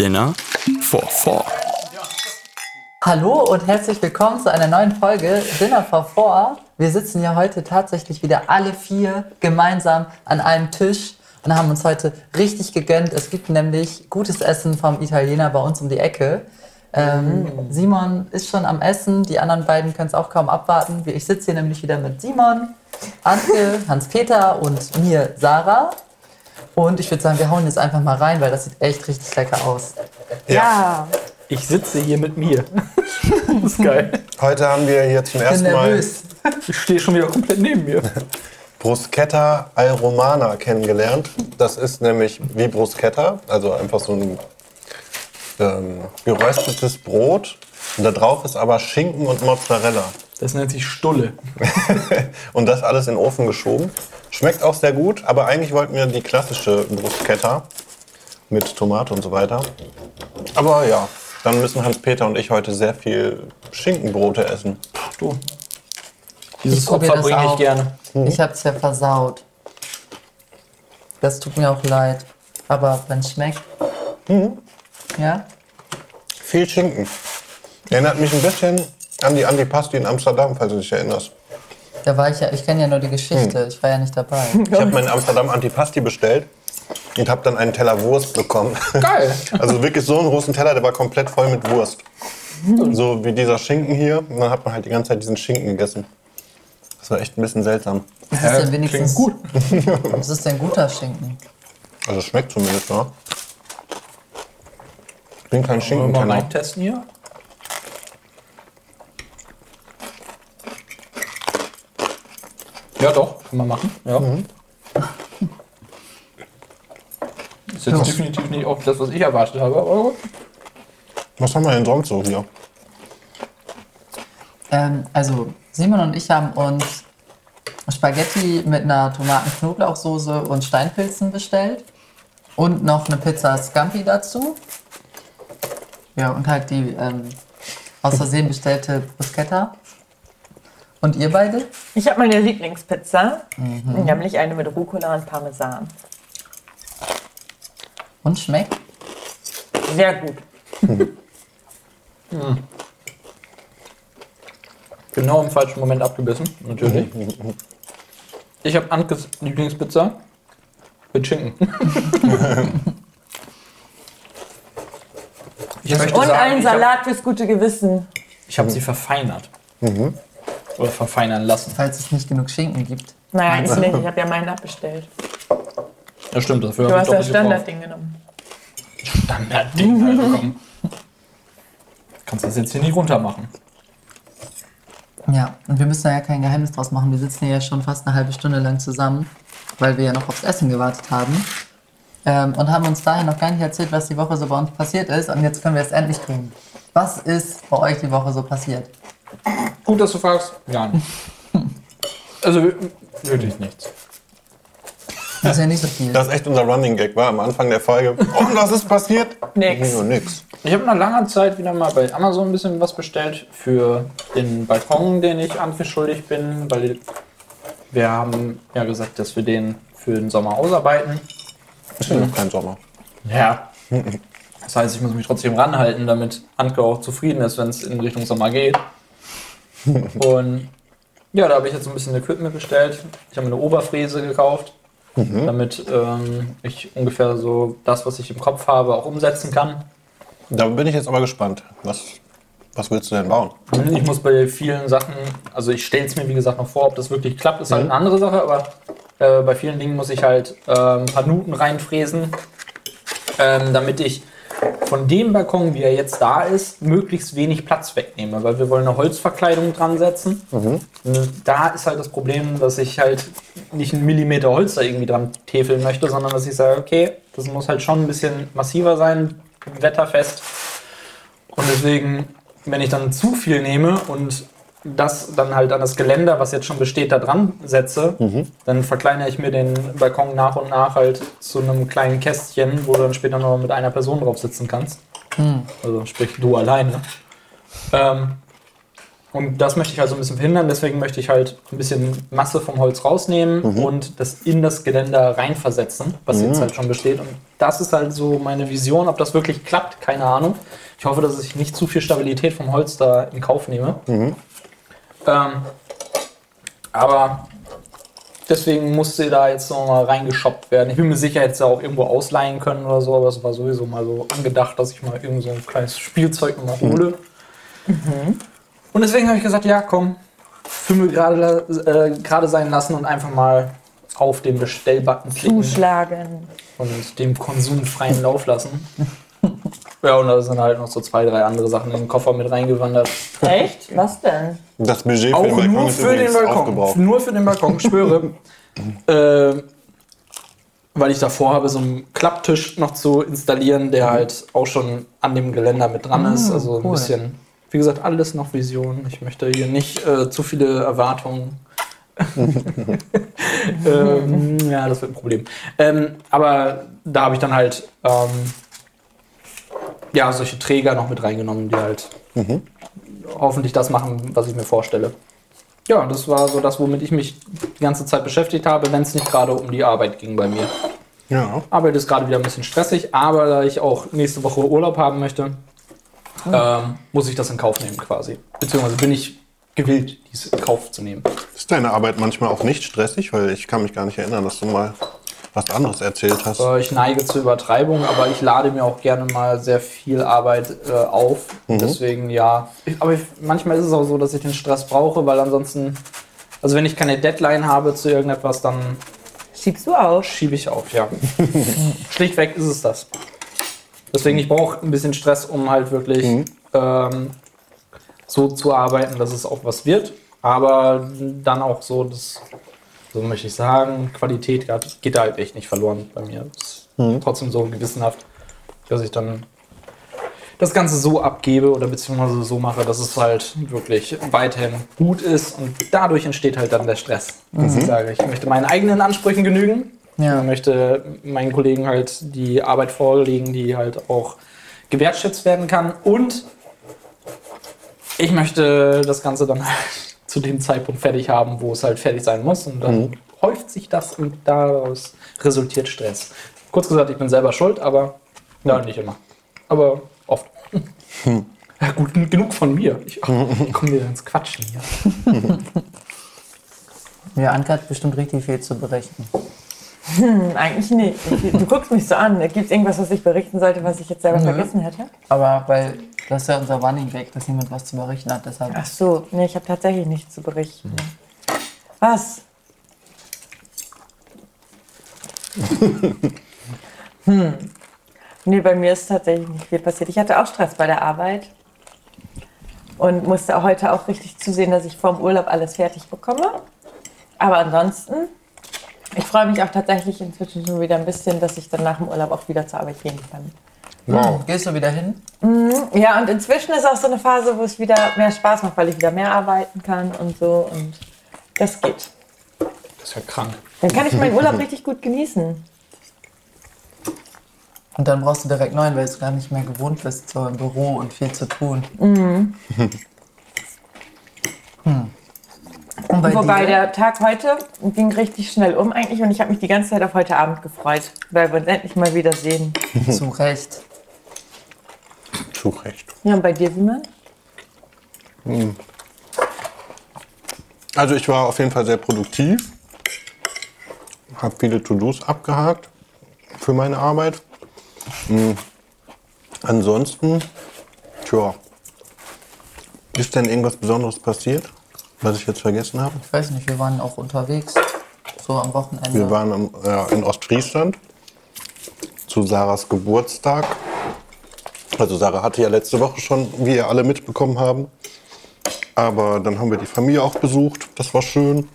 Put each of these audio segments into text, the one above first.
Dinner for Four. Hallo und herzlich willkommen zu einer neuen Folge Dinner for Four. Wir sitzen ja heute tatsächlich wieder alle vier gemeinsam an einem Tisch und haben uns heute richtig gegönnt. Es gibt nämlich gutes Essen vom Italiener bei uns um die Ecke. Ähm, Simon ist schon am Essen, die anderen beiden können es auch kaum abwarten. Ich sitze hier nämlich wieder mit Simon, Antje, Hans-Peter und mir, Sarah. Und ich würde sagen, wir hauen jetzt einfach mal rein, weil das sieht echt richtig lecker aus. Ja. Ich sitze hier mit mir. Das ist geil. Heute haben wir hier zum Ich bin ersten Mal nervös. Ich stehe schon wieder komplett neben mir. Bruschetta al Romana kennengelernt. Das ist nämlich wie Bruschetta, also einfach so ein ähm, geröstetes Brot. Und da drauf ist aber Schinken und Mozzarella. Das nennt sich Stulle. Und das alles in den Ofen geschoben. Schmeckt auch sehr gut, aber eigentlich wollten wir die klassische Bruschetta mit Tomate und so weiter. Aber ja, dann müssen Hans-Peter und ich heute sehr viel Schinkenbrote essen. Du. Dieses Ich Opfer das bringe ich gerne. Ich hab's ja versaut. Das tut mir auch leid. Aber wenn es schmeckt. Ja? Viel Schinken. Erinnert mich ein bisschen an die Antipasti in Amsterdam, falls du dich erinnerst. Da war ich ja, ich kenne ja nur die Geschichte. Ich war ja nicht dabei. Ich habe mir in Amsterdam Antipasti bestellt und habe dann einen Teller Wurst bekommen. Geil. Also wirklich so einen großen Teller, der war komplett voll mit Wurst. So wie dieser Schinken hier. Und dann hat man halt die ganze Zeit diesen Schinken gegessen. Das war echt ein bisschen seltsam. Das ist denn wenigstens Klingt gut. Das ist denn guter Schinken. Also schmeckt zumindest, ne? Ich bin kein Wollen wir mal Schinkenkenner. Mike testen hier? Ja, doch, kann man machen. Ja. Ist jetzt definitiv nicht auch das, was ich erwartet habe, aber gut. Was haben wir denn sonst so hier? Ähm, also, Simon und ich haben uns Spaghetti mit einer Tomaten-Knoblauchsoße und Steinpilzen bestellt. Und noch eine Pizza Scampi dazu. Ja, und halt die ähm, aus Versehen bestellte Bruschetta. Und ihr beide? Ich habe meine Lieblingspizza, nämlich eine mit Rucola und Parmesan. Und schmeckt? Sehr gut. Genau im falschen Moment abgebissen, natürlich. Ich habe Ankes Lieblingspizza mit Schinken. ich möchte Und sagen, einen ich hab- Salat fürs gute Gewissen. Ich habe sie verfeinert. Oder verfeinern lassen. Falls es nicht genug Schinken gibt. Naja, ich nicht. Ich habe ja meinen abbestellt. Ja, stimmt, dafür Du habe hast ich das. Standardding genommen. Standardding halt bekommen. Kannst das jetzt hier nicht runter machen. Ja, und wir müssen da ja kein Geheimnis draus machen. Wir sitzen hier ja schon fast eine halbe Stunde lang zusammen, weil wir ja noch aufs Essen gewartet haben. Ähm, und haben uns daher noch gar nicht erzählt, was die Woche so bei uns passiert ist. Und jetzt können wir es endlich tun. Was ist bei euch die Woche so passiert? Gut, dass du fragst. Nicht. Also wir- wirklich nichts. Das ist ja nicht so viel. Das ist echt unser Running Gag, war am Anfang der Folge. Und was ist passiert? Nix. Nur nix. Ich habe nach langer Zeit wieder mal bei Amazon ein bisschen was bestellt für den Balkon, den ich Anke schuldig bin, weil wir haben ja gesagt, dass wir den für den Sommer ausarbeiten. Ist ja noch kein Sommer. Ja. Das heißt, ich muss mich trotzdem ranhalten, damit Anke auch zufrieden ist, wenn es in Richtung Sommer geht. Und ja, da habe ich jetzt ein bisschen Equipment bestellt. Ich habe mir eine Oberfräse gekauft, damit ähm, ich ungefähr so das, was ich im Kopf habe, auch umsetzen kann. Da bin ich jetzt aber gespannt. Was, was willst du denn bauen? Ich muss bei vielen Sachen, also ich stelle es mir wie gesagt noch vor, ob das wirklich klappt, ist halt eine andere Sache, aber äh, bei vielen Dingen muss ich halt ähm, ein paar Nuten reinfräsen, ähm, damit ich von dem Balkon, wie er jetzt da ist, möglichst wenig Platz wegnehme, weil wir wollen eine Holzverkleidung dran setzen. Und da ist halt das Problem, dass ich halt nicht einen Millimeter Holz da irgendwie dran täfeln möchte, sondern dass ich sage, okay, das muss halt schon ein bisschen massiver sein, wetterfest. Und deswegen, wenn ich dann zu viel nehme und das dann halt an das Geländer, was jetzt schon besteht, da dran setze, dann verkleinere ich mir den Balkon nach und nach halt zu einem kleinen Kästchen, wo du dann später noch mit einer Person drauf sitzen kannst. Also sprich du alleine. Ähm, und das möchte ich halt so ein bisschen verhindern. Deswegen möchte ich halt ein bisschen Masse vom Holz rausnehmen und das in das Geländer reinversetzen, was jetzt halt schon besteht. Und das ist halt so meine Vision. Ob das wirklich klappt, keine Ahnung. Ich hoffe, dass ich nicht zu viel Stabilität vom Holz da in Kauf nehme. Ähm, aber deswegen musste da jetzt noch mal reingeschoppt werden. Ich bin mir sicher, hätte es auch irgendwo ausleihen können oder so, aber es war sowieso mal so angedacht, dass ich mal irgend so ein kleines Spielzeug noch mal hole. Und deswegen habe ich gesagt, ja, komm, Fümmel gerade äh, gerade sein lassen und einfach mal auf den Bestellbutton klicken Zuschlagen. und dem konsumfreien Lauf lassen. Ja, und da sind halt noch so zwei, drei andere Sachen in den Koffer mit reingewandert. Echt? Was denn? Das Budget für Auch den Balkon nur für den Balkon. aufgebraucht. Nur für den Balkon, ich schwöre. äh, weil ich davor habe, so einen Klapptisch noch zu installieren, der halt auch schon an dem Geländer mit dran ist. Also ein cool. bisschen, wie gesagt, alles noch Vision. Ich möchte hier nicht äh, zu viele Erwartungen. ähm, ja, das wird ein Problem. Ähm, aber da habe ich dann halt ähm, ja, solche Träger noch mit reingenommen, die halt hoffentlich das machen, was ich mir vorstelle. Ja, das war so das, womit ich mich die ganze Zeit beschäftigt habe, wenn es nicht gerade um die Arbeit ging bei mir. Ja. Arbeit ist gerade wieder ein bisschen stressig, aber da ich auch nächste Woche Urlaub haben möchte, ähm, muss ich das in Kauf nehmen quasi. Beziehungsweise bin ich gewillt, dies in Kauf zu nehmen. Ist deine Arbeit manchmal auch nicht stressig? Weil ich kann mich gar nicht erinnern, dass du mal was anderes erzählt hast. Äh, Ich neige zur Übertreibung, aber ich lade mir auch gerne mal sehr viel Arbeit äh, auf. Deswegen ja. Ich, aber ich, manchmal ist es auch so, dass ich den Stress brauche, weil ansonsten, also wenn ich keine Deadline habe zu irgendetwas, dann Schiebst du auf? schiebe ich auf, ja. Schlichtweg ist es das. Deswegen, ich brauche ein bisschen Stress, um halt wirklich ähm, so zu arbeiten, dass es auch was wird. Aber dann auch so, dass, so möchte ich sagen, Qualität geht- da halt echt nicht verloren bei mir. Ist trotzdem so gewissenhaft, dass ich dann das Ganze so abgebe oder beziehungsweise so mache, dass es halt wirklich weiterhin gut ist und dadurch entsteht halt dann der Stress. Dass ich sage, ich möchte meinen eigenen Ansprüchen genügen. Ja. Ich möchte meinen Kollegen halt die Arbeit vorlegen, die halt auch gewertschätzt werden kann und ich möchte das Ganze dann halt zu dem Zeitpunkt fertig haben, wo es halt fertig sein muss und dann häuft sich das und daraus resultiert Stress. Kurz gesagt, ich bin selber schuld, aber ja, nicht immer. Aber oft. Ja, gut, genug von mir. Ich, ich komme wieder ins Quatschen hier. Ja, Anke hat bestimmt richtig viel zu berichten. Hm, eigentlich nicht. Ich- Du guckst mich so an. Gibt es irgendwas, was ich berichten sollte, was ich jetzt selber vergessen hätte? Aber weil das ist ja unser Running Gag, dass jemand was zu berichten hat. Deshalb Ach so, nee, ich habe tatsächlich nichts zu berichten. Was? hm. Nee, bei mir ist tatsächlich nicht viel passiert. Ich hatte auch Stress bei der Arbeit und musste heute auch richtig zusehen, dass ich vorm Urlaub alles fertig bekomme. Aber ansonsten, ich freue mich auch tatsächlich inzwischen schon wieder ein bisschen, dass ich dann nach dem Urlaub auch wieder zur Arbeit gehen kann. Wow. Gehst du wieder hin? Ja, und inzwischen ist auch so eine Phase, wo es wieder mehr Spaß macht, weil ich wieder mehr arbeiten kann und so. Und das geht. Das ist ja krank. Dann kann ich meinen Urlaub richtig gut genießen. Und dann brauchst du direkt neuen, weil du gar nicht mehr gewohnt bist, so im Büro und viel zu tun. Hm. Und bei Wobei dir? der Tag heute ging richtig schnell um eigentlich und ich habe mich die ganze Zeit auf heute Abend gefreut, weil wir uns endlich mal wieder sehen. Zu Recht. Zu Recht. Ja, und bei dir, Simon? Also ich war auf jeden Fall sehr produktiv. Habe viele To-Dos abgehakt für meine Arbeit. Hm. Ansonsten, tja, ist denn irgendwas Besonderes passiert, was ich jetzt vergessen habe? Ich weiß nicht, wir waren auch unterwegs. So am Wochenende. Wir waren im, ja, in Ostfriesland zu Sarahs Geburtstag. Also Sarah hatte ja letzte Woche schon, wie ihr alle mitbekommen haben. Aber dann haben wir die Familie auch besucht. Das war schön.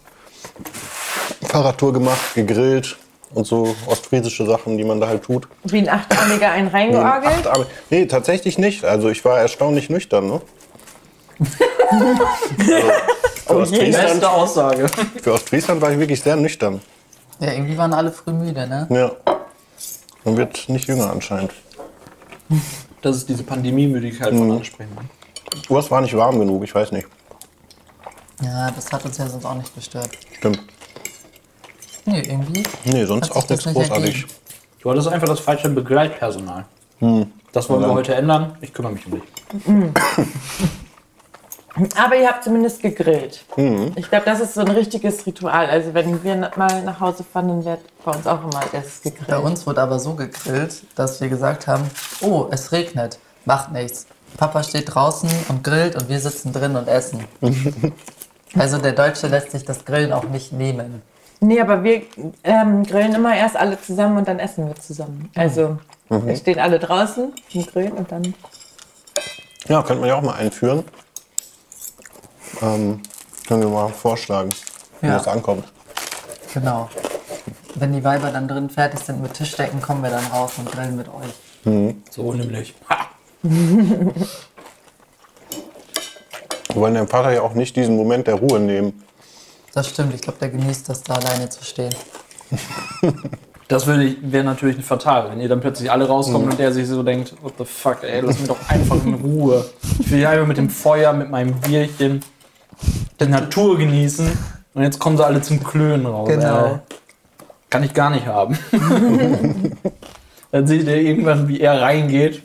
Fahrradtour gemacht, gegrillt und so ostfriesische Sachen, die man da halt tut. Wie ein Achtarmiger einen reingeorgelt? Abend- nee, tatsächlich nicht. Also ich war erstaunlich nüchtern. Ne? also, für, Ostfriesland, Beste Aussage. für Ostfriesland war ich wirklich sehr nüchtern. Ja, irgendwie waren alle früh müde, ne? Ja. Man wird nicht jünger anscheinend. Das ist diese Pandemiemüdigkeit von ansprechen. Es war nicht warm genug, ich weiß nicht. Ja, das hat uns ja sonst auch nicht gestört. Stimmt. Nee, irgendwie. Nee, sonst auch nichts nicht großartig. Du hattest einfach das falsche Begleitpersonal. Das wollen wir heute ändern. Ich kümmere mich um dich. Aber ihr habt zumindest gegrillt. Mhm. Ich glaube, das ist so ein richtiges Ritual. Also wenn wir mal nach Hause fahren, dann wird bei uns auch immer erst gegrillt. Bei uns wurde aber so gegrillt, dass wir gesagt haben, oh, es regnet, macht nichts. Papa steht draußen und grillt und wir sitzen drin und essen. Also der Deutsche lässt sich das Grillen auch nicht nehmen. Nee, aber wir ähm, grillen immer erst alle zusammen und dann essen wir zusammen. Also wir stehen alle draußen und grillen und dann. Ja, könnte man ja auch mal einführen. Ähm, können wir mal vorschlagen, wie Ja. das ankommt. Genau. Wenn die Weiber dann drin fertig sind mit Tischdecken, kommen wir dann raus und grillen mit euch. So nämlich. Wir wollen dem Vater ja auch nicht diesen Moment der Ruhe nehmen. Das stimmt, ich glaube, der genießt das, da alleine zu stehen. Das wäre wär natürlich fatal, wenn ihr dann plötzlich alle rauskommt und der sich so denkt, what the fuck, ey, lass mich doch einfach in Ruhe. Ich will hier einfach mit dem Feuer, mit meinem Bierchen die Natur genießen und jetzt kommen sie alle zum Klönen raus. Genau. Ey. Kann ich gar nicht haben. dann seht ihr irgendwann, wie er reingeht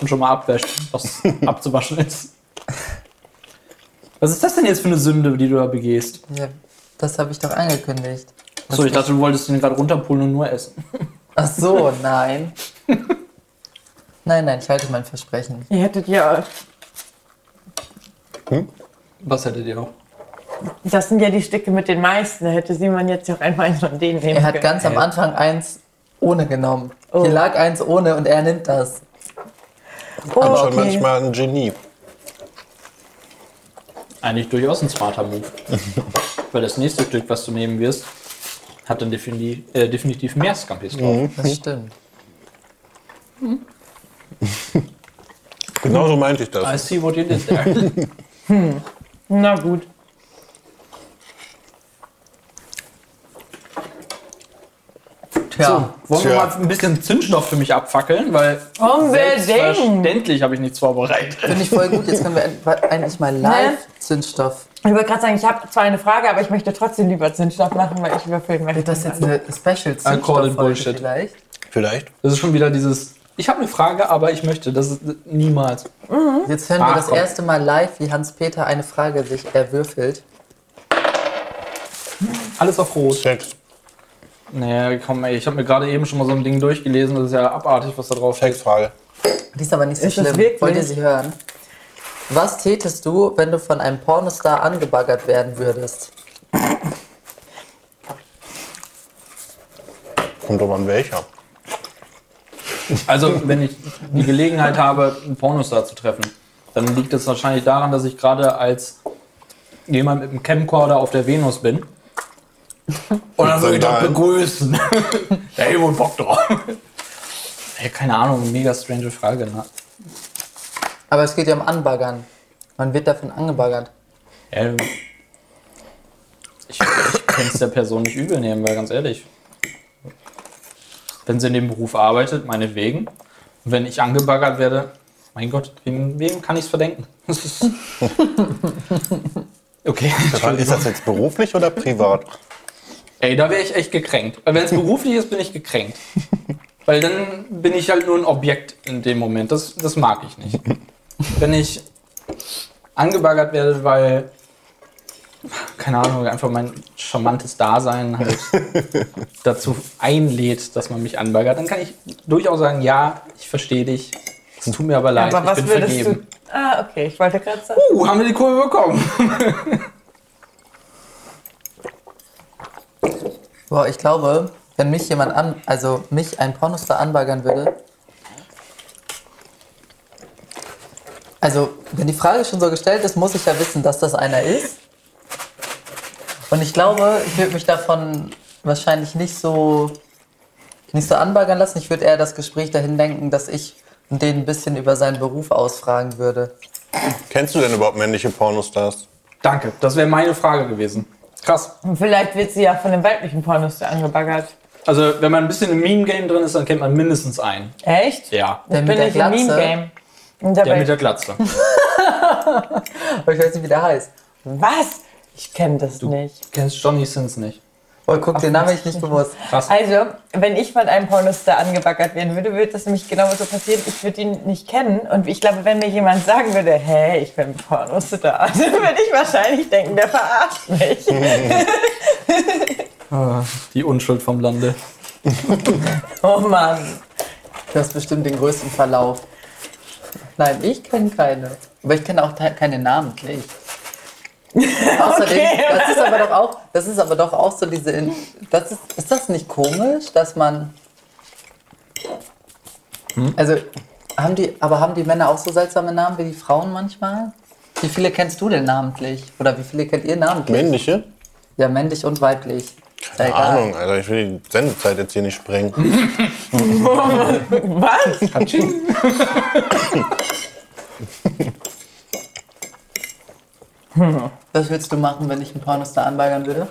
und schon mal abwäscht, was abzuwaschen ist. Was ist das denn jetzt für eine Sünde, die du da begehst? Ja, das habe ich doch angekündigt. Achso, ich dachte, du wolltest ihn gerade runterpulen und nur essen. Ach so, nein. Nein, nein, ich halte mein Versprechen. Ihr hättet ja. Was hättet ihr noch? Das sind ja die Stücke mit den meisten. Da hätte Simon jetzt ja auch einfach eins von denen nehmen Er hat können. ganz am Anfang eins ohne genommen. Oh. Hier lag eins ohne und er nimmt das. oh, Aber schon okay. manchmal ein Genie. Eigentlich durchaus ein smarter Move. Weil das nächste Stück, was du nehmen wirst, hat dann definitiv, äh, definitiv mehr Scampis drauf. Das stimmt. Genauso meinte ich I das. see what you did there. Na gut. Tja, Wollen wir Tja. mal ein bisschen Zündstoff für mich abfackeln? Weil Unbedingt. selbstverständlich habe ich nichts vorbereitet. finde ich voll gut. Jetzt können wir end- endlich mal live Zündstoff. Ich wollte gerade sagen, ich habe zwar eine Frage, aber ich möchte trotzdem lieber Zündstoff machen, weil ich überfüllen möchte. Wird das jetzt eine Special Zündstoff Bullshit. vielleicht? Vielleicht. Das ist schon wieder dieses. Ich habe eine Frage, aber ich möchte. Das ist niemals. Jetzt hören wir Ach, das komm. erste Mal live, wie Hans-Peter eine Frage sich erwürfelt. Alles auf Rot. Sex. Naja, komm, ey, ich habe mir gerade eben schon mal so ein Ding durchgelesen. Das ist ja abartig, was da drauf steht. Sexfrage. Die ist aber nicht so Ist schlimm. wirklich? Wollt ihr sie hören? Was tätest du, wenn du von einem Pornostar angebaggert werden würdest? Kommt doch an welcher. Also, wenn ich die Gelegenheit habe, einen Pornostar zu treffen, dann liegt es wahrscheinlich daran, dass ich gerade als jemand mit einem Camcorder auf der Venus bin. Und dann würde ich doch begrüßen. hey, wohl Bock drauf. Ja, keine Ahnung, mega strange Frage. Ne? Aber es geht ja um Anbaggern. Man wird davon angebaggert. Ja, ich ich kann es der Person nicht übel nehmen, weil ganz ehrlich, wenn sie in dem Beruf arbeitet, meinetwegen. Und wenn ich angebaggert werde, mein Gott, wem, wem kann ich es verdenken? Okay. Ist das jetzt beruflich oder privat? Ey, da wäre ich echt gekränkt. Weil wenn es beruflich ist, bin ich gekränkt. Weil dann bin ich halt nur ein Objekt in dem Moment. Das, das mag ich nicht. Wenn ich angebaggert werde, weil, keine Ahnung, einfach mein charmantes Dasein halt dazu einlädt, dass man mich anbaggert, dann kann ich durchaus sagen, ja, ich verstehe dich. Es tut mir aber leid, aber was ich bin vergeben. du. Ah, okay, ich wollte gerade sagen. Uh, haben wir die Kurve bekommen. Boah, ich glaube, wenn mich jemand an, also mich ein Pornostar anbaggern würde. Also, wenn die Frage schon so gestellt ist, muss ich ja wissen, dass das einer ist. Und ich glaube, ich würde mich davon wahrscheinlich nicht so, nicht so anbaggern lassen. Ich würde eher das Gespräch dahin lenken, dass ich den ein bisschen über seinen Beruf ausfragen würde. Kennst du denn überhaupt männliche Pornostars? Danke, das wäre meine Frage gewesen. Krass. Und vielleicht wird sie ja von dem weiblichen Pornostar angebaggert. Also, wenn man ein bisschen im Meme-Game drin ist, dann kennt man mindestens einen. Echt? Ja. Der Ich mit bin der nicht im Glatze. Meme-Game. Der dabei, mit der Glatze. Aber ich weiß nicht, wie der heißt. was? Ich kenne das Du nicht. kennst Johnny Sins nicht. Oh, guck, den Namen ich nicht bewusst. Krass. Also, wenn ich von einem Pornostar angebaggert werden würde, würde das nämlich genau so passieren. Ich würde ihn nicht kennen. Und ich glaube, wenn mir jemand sagen würde, hä, ich bin Pornostar, dann würde ich wahrscheinlich denken, der verarscht mich. Die Unschuld vom Lande. Oh Mann. Du hast bestimmt den größten Verlauf. Nein, ich kenne keine. Aber ich kenne auch keine namentlich. Außerdem, Okay. das ist aber doch auch, das ist aber doch auch so diese, In- das ist, ist das nicht komisch, dass man, also haben die, aber haben die Männer auch so seltsame Namen wie die Frauen manchmal? Wie viele kennst du denn namentlich? Oder wie viele kennt ihr namentlich? Männliche? Ja, männlich und weiblich. Ja Keine egal. Ahnung, Alter. Ich will die Sendezeit jetzt hier nicht sprengen. Was? Was willst du machen, wenn ich einen Pornostar anweigern würde?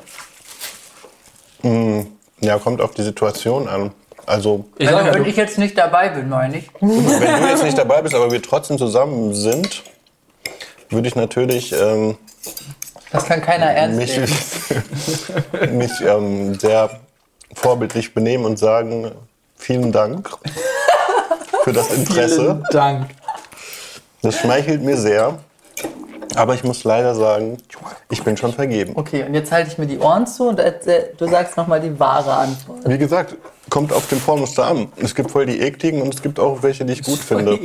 Ja, kommt auf die Situation an. Also, Ich Also, wenn ich jetzt nicht dabei bin, meine ich. wenn du jetzt nicht dabei bist, aber wir trotzdem zusammen sind, würde ich natürlich ähm, Das kann keiner ernst mich, nehmen. mich ähm, sehr vorbildlich benehmen und sagen, vielen Dank für das Interesse. vielen Dank. Das schmeichelt mir sehr. Aber ich muss leider sagen, ich bin schon vergeben. Okay, und jetzt halte ich mir die Ohren zu und du sagst nochmal die wahre Antwort. Wie gesagt, kommt auf den Pornoster an. Es gibt voll die ekligen und es gibt auch welche, die ich gut finde.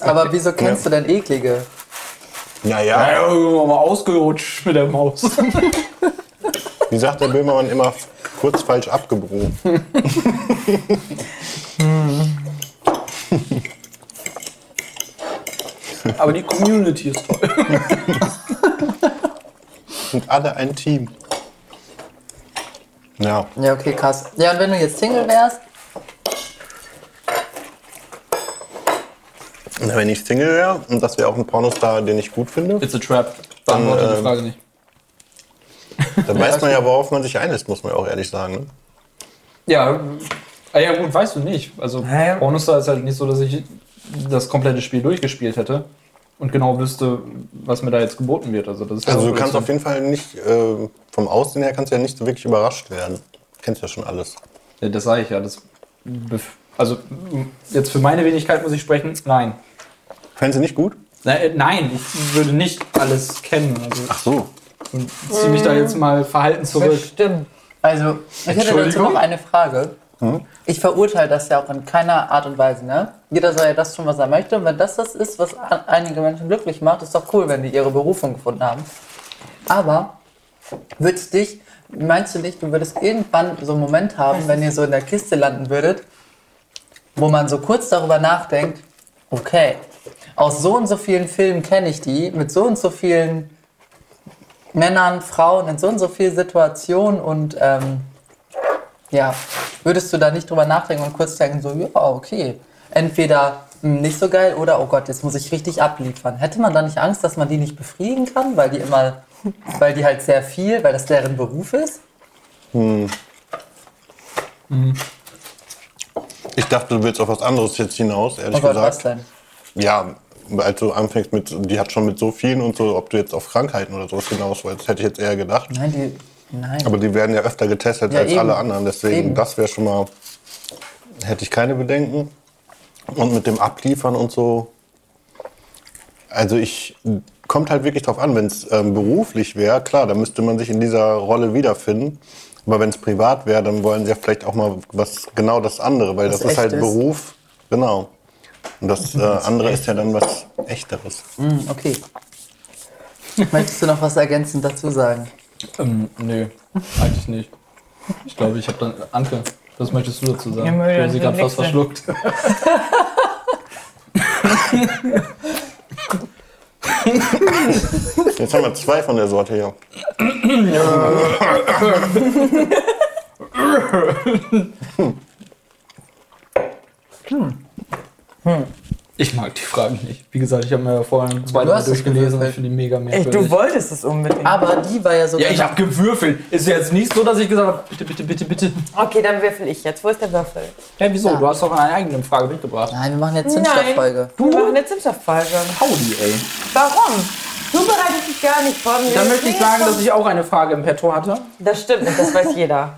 Aber wieso kennst du denn eklige? Naja, Ja, irgendwann mal ausgerutscht mit der Maus. wie sagt der Böhmermann immer, kurz falsch abgebogen. Aber die Community ist toll. Und alle ein Team. Ja, Ja, okay, krass. Ja, und wenn du jetzt Single wärst, Na, wenn ich Single wäre und das wäre auch ein Pornostar, den ich gut finde, It's a trap. Beantworte Dann, die ähm, Frage nicht. dann weiß man ja, worauf man sich einlässt, muss man ja auch ehrlich sagen. Ne? Ja, ah ja gut, weißt du nicht. Also. Pornostar ist halt nicht so, dass ich das komplette Spiel durchgespielt hätte und genau wüsste, was mir da jetzt geboten wird. Also, das ist Also du kannst auf jeden Fall nicht, äh, vom Aussehen her kannst du ja nicht so wirklich überrascht werden. Du kennst ja schon alles. Ja, das sage ich ja. Das also jetzt für meine Wenigkeit muss ich sprechen. Nein. Fändest du nicht gut? Na, äh, Nein, ich würde nicht alles kennen. Also Ach so. ich ziehe mich da jetzt mal verhalten zurück. Bestimmt. also ich hätte dazu noch eine Frage. Ich verurteile das ja auch in keiner Art und Weise, ne? Jeder soll ja das tun, was er möchte. Und wenn das das ist, was einige Menschen glücklich macht, ist doch cool, wenn die ihre Berufung gefunden haben. Aber würdest dich, meinst du nicht, du würdest irgendwann so einen Moment haben, wenn ihr so in der Kiste landen würdet, wo man so kurz darüber nachdenkt, okay, aus so und so vielen Filmen kenne ich die, mit so und so vielen Männern, Frauen, in so und so vielen Situationen und ähm, ja, würdest du da nicht drüber nachdenken und kurz denken, so, ja, okay, entweder hm, nicht so geil oder, oh Gott, jetzt muss ich richtig abliefern. Hätte man da nicht Angst, dass man die nicht befriedigen kann, weil die immer, weil die halt sehr viel, weil das deren Beruf ist? Ich dachte, du willst auf was anderes jetzt hinaus, ehrlich Oh Gott, was gesagt. denn? Ja, als du anfängst mit, die hat schon mit so vielen und so, ob du jetzt auf Krankheiten oder sowas hinaus wolltest, hätte ich jetzt eher gedacht. Nein, die, nein. Aber die werden ja öfter getestet Ja, als eben. alle anderen. Deswegen, Eben. das wäre schon mal, hätte ich keine Bedenken. Und mit dem Abliefern und so, also ich, kommt halt wirklich drauf an, wenn es ähm, beruflich wäre, klar, dann müsste man sich in dieser Rolle wiederfinden. Aber wenn es privat wäre, dann wollen sie ja vielleicht auch mal was, genau das andere, weil Was das ist halt Echtes. Beruf, genau. Und das äh, andere ist ja dann was Echteres. Hm, okay. Möchtest du noch was ergänzend dazu sagen? Ähm, nö, eigentlich nicht. Ich glaube, ich habe dann. Anke, was möchtest du dazu sagen? Ja, ich habe sie gerade fast verschluckt. Jetzt haben wir zwei von der Sorte hier. Ich mag die Fragen nicht. Wie gesagt, ich habe mir ja vorhin zwei, Du drei hast es durchgelesen und ich finde die mega merkwürdig. du wolltest es unbedingt. Aber die war ja so. ja, ich habe gewürfelt. Ist jetzt nicht so, dass ich gesagt habe, bitte, bitte, bitte, bitte. Okay, dann würfel ich jetzt. Wo ist der Würfel? Ja, wieso? Ja. Du hast doch eine eigene Frage mitgebracht. Nein, wir machen jetzt Zündstofffolge. Wir machen eine Zimtstofffolge. Pauli, ey. Warum? Du bereitest dich gar nicht vor. Dann möchte ich sagen, dass ich auch eine Frage im Petto hatte. Das stimmt das weiß jeder.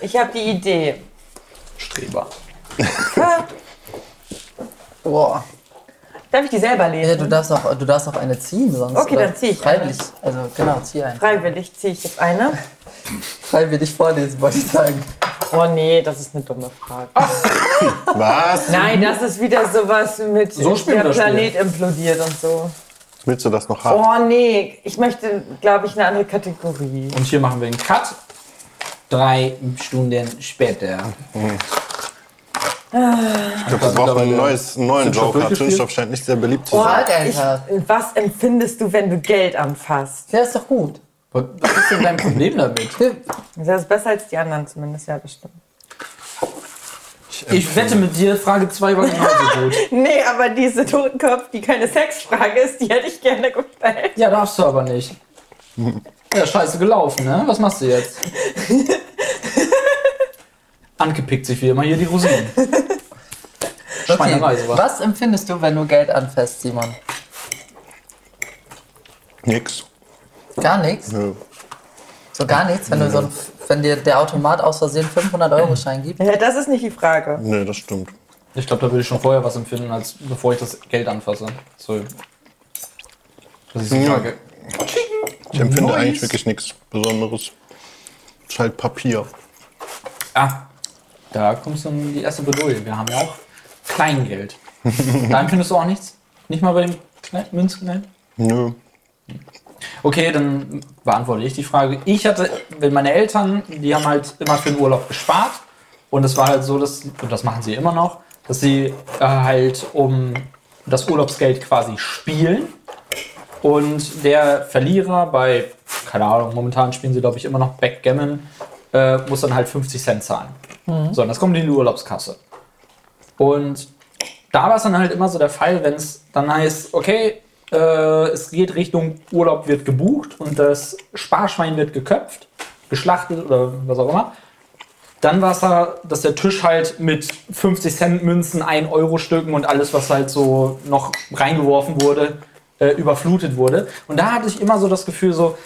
Ich habe die Idee. Streber. Boah. Darf ich die selber Ja, lesen? du darfst auch, du darfst auch eine ziehen, sonst. Okay, dann zieh ich Freiwillig. Also genau, zieh eine. Freiwillig ziehe ich jetzt eine. Freiwillig vorlesen, wollte ich sagen. Oh nee, das ist eine dumme Frage. Was? Nein, das ist wieder sowas mit So der. Planet implodiert und so. Willst du das noch haben? Oh nee, ich möchte, glaube ich, eine andere Kategorie. Und hier machen wir einen Cut. Drei Stunden später. Ich glaube, wir brauchen ein neues, einen neuen Joker. Zündstoff scheint nicht sehr beliebt zu Oh, sein. Sag ich, was empfindest du, wenn du Geld anfasst? Ja, ist doch gut. Was ist denn dein Problem damit? Das ist besser als die anderen zumindest, ja, das stimmt. Ich wette mit dir, Frage 2 war genauso gut. Nee, aber diese Totenkopf, die keine Sexfrage ist, die hätte ich gerne gestellt. Ja, darfst du aber nicht. Ja, scheiße gelaufen, ne? Was machst du jetzt? Anke pickt sich wie immer hier die Rosinen. Okay. Schweinerei sowas. Was empfindest du, wenn du Geld anfasst, Simon? Nix. Gar nichts? Nö. So gar nichts? Wenn, du so ein, wenn dir der Automat aus Versehen 500-Euro-Schein gibt? Ja, das ist nicht die Frage. Nee, das stimmt. Ich glaube, da würde ich schon vorher was empfinden, als bevor ich das Geld anfasse. So. Das ist die Ja. Frage. Ich empfinde Nice. eigentlich wirklich nichts Besonderes. Ist halt Papier. Ah, da kommst du in die erste Bedrohung. Wir haben ja auch Kleingeld. da empfindest du auch nichts? Nicht mal bei dem Münzklein? Nö. Okay, dann beantworte ich die Frage. Ich hatte, wenn meine Eltern, die haben halt immer für den Urlaub gespart. Und es war halt so, dass, und das machen sie immer noch, dass sie äh, halt um das Urlaubsgeld quasi spielen. Und der Verlierer bei, keine Ahnung, momentan spielen sie, glaube ich, immer noch Backgammon, äh, muss dann halt 50 Cent zahlen. So, und das kommt in die Urlaubskasse. Und da war es dann halt immer so der Fall, wenn es dann heißt, okay, äh, es geht Richtung Urlaub wird gebucht und das Sparschwein wird geköpft, geschlachtet oder was auch immer. Dann war es da, dass der Tisch halt mit 50 Cent Münzen, 1 Euro Stücken und alles, was halt so noch reingeworfen wurde, äh, überflutet wurde. Und da hatte ich immer so das Gefühl so,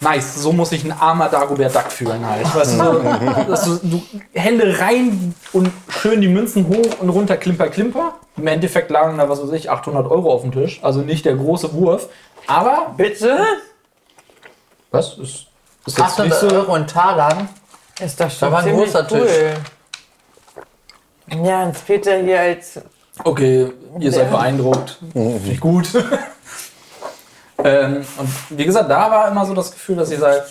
nice, so muss sich ein armer Dagobert Duck fühlen halt. Weißt du, so, dass du, du Hände rein und schön die Münzen hoch und runter, klimper, klimper. Im Endeffekt lagen da, was weiß ich, 800 Euro auf dem Tisch. Also nicht der große Wurf. Aber, Bitte? was? Ist, ist jetzt nicht 800 so... Euro in Talern. Ist doch schon Da war ein großer cool. Tisch. Ja, und Peter hier als Okay, ihr seid beeindruckt. Finde ich gut. ähm, und wie gesagt, da war immer so das Gefühl, dass ihr seid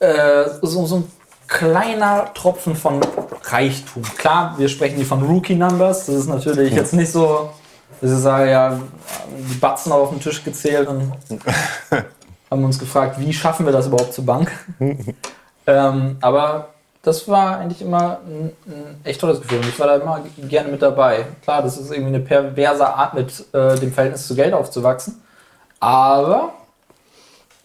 äh, so, so ein kleiner Tropfen von Reichtum. Klar, wir sprechen hier von Rookie-Numbers. Das ist natürlich jetzt nicht so, dass ich sage, ja, die Batzen auf den Tisch gezählt und haben uns gefragt, wie schaffen wir das überhaupt zur Bank? ähm, aber das war eigentlich immer ein, ein echt tolles Gefühl und ich war da immer gerne mit dabei. Klar, das ist irgendwie eine perverse Art, mit äh, dem Verhältnis zu Geld aufzuwachsen. Aber,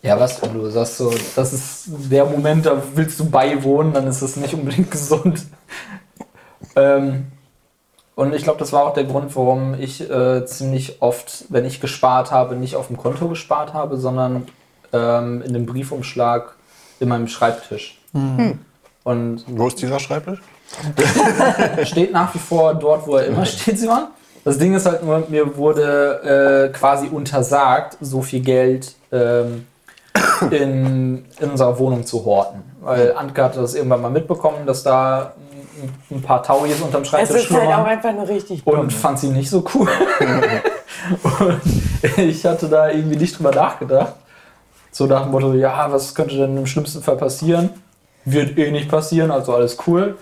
ja, was, wenn du sagst, so, das ist der Moment, da willst du beiwohnen, dann ist das nicht unbedingt gesund. ähm, und ich glaube, das war auch der Grund, warum ich äh, ziemlich oft, wenn ich gespart habe, nicht auf dem Konto gespart habe, sondern ähm, in dem Briefumschlag in meinem Schreibtisch. Und Wo ist dieser Schreibtisch? er steht nach wie vor dort, wo er immer steht, Simon. Das Ding ist halt nur, mir wurde äh, quasi untersagt, so viel Geld ähm, in, in unserer Wohnung zu horten. Weil Antke hatte das irgendwann mal mitbekommen, dass da ein, ein paar Tauris unterm Es Schreibtisch ist halt auch einfach nur richtig dumm. und fand sie nicht so cool. und ich hatte da irgendwie nicht drüber nachgedacht. So nach dem Motto, ja, was könnte denn im schlimmsten Fall passieren? Wird eh nicht passieren, also alles cool.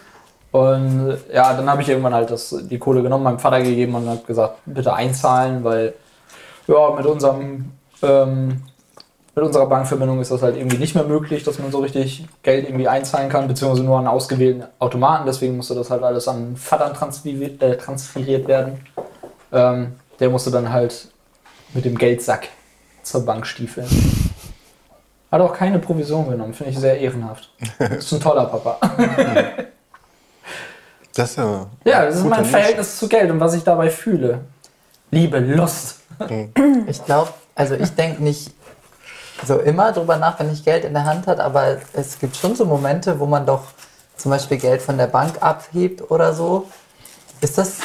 Und ja, dann habe ich irgendwann halt das, die Kohle genommen, meinem Vater gegeben und habe gesagt, bitte einzahlen, weil ja, mit unserem ähm, mit unserer Bankverbindung ist das halt irgendwie nicht mehr möglich, dass man so richtig Geld irgendwie einzahlen kann, beziehungsweise nur an ausgewählten Automaten. Deswegen musste das halt alles an Vater transferiert, äh, transferiert werden. Ähm, der musste dann halt mit dem Geldsack zur Bank stiefeln. Hat auch keine Provision genommen, finde ich sehr ehrenhaft. Ist ein toller Papa. Das ist ja. Ja, das ist mein Mensch. Verhältnis zu Geld und was ich dabei fühle. Liebe, Lust. Ich glaube, also ich denke nicht so immer drüber nach, wenn ich Geld in der Hand hat, aber es gibt schon so Momente, wo man doch zum Beispiel Geld von der Bank abhebt oder so. Ist das,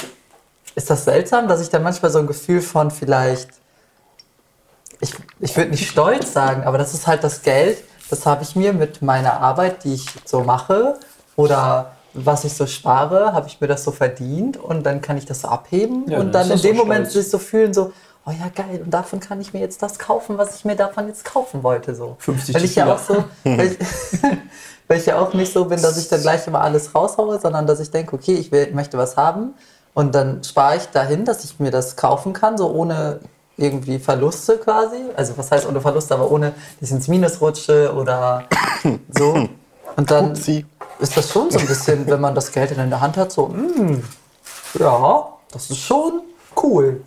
ist das seltsam, dass ich da manchmal so ein Gefühl von vielleicht, ich, würde nicht stolz sagen, aber das ist halt das Geld, das habe ich mir mit meiner Arbeit, die ich so mache oder was ich so spare, habe ich mir das so verdient und dann kann ich das so abheben Ja, und dann in dem Moment sich so fühlen, so, oh ja geil, und davon kann ich mir jetzt das kaufen, was ich mir davon jetzt kaufen wollte. So. 50 weil ich ja auch so, weil ich, weil ich ja auch nicht so bin, dass ich dann gleich immer alles raushaue, sondern dass ich denke, okay, ich will, möchte was haben und dann spare ich dahin, dass ich mir das kaufen kann, so ohne irgendwie Verluste quasi. Also was heißt ohne Verluste, aber ohne, dass ich ins Minus rutsche oder so. Und dann Upsi. ist das schon so ein bisschen, wenn man das Geld in der Hand hat, so, mm, ja, das ist schon cool.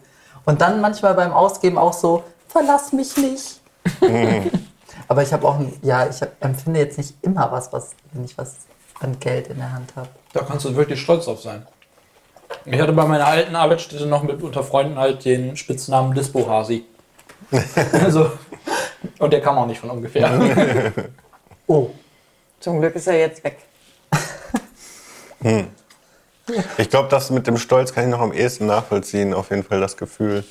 Und dann manchmal beim Ausgeben auch so, verlass mich nicht. Aber ich habe auch, ein- ja, ich hab, empfinde jetzt nicht immer was, was, wenn ich was an Geld in der Hand habe. Da kannst du wirklich stolz drauf sein. Ich hatte bei meiner alten Arbeitsstätte noch mit unter Freunden halt den Spitznamen Dispo Hasi. also, und der kam auch nicht von ungefähr. Oh, Zum Glück ist er jetzt weg. Ich glaube, das mit dem Stolz kann ich noch am ehesten nachvollziehen, auf jeden Fall das Gefühl.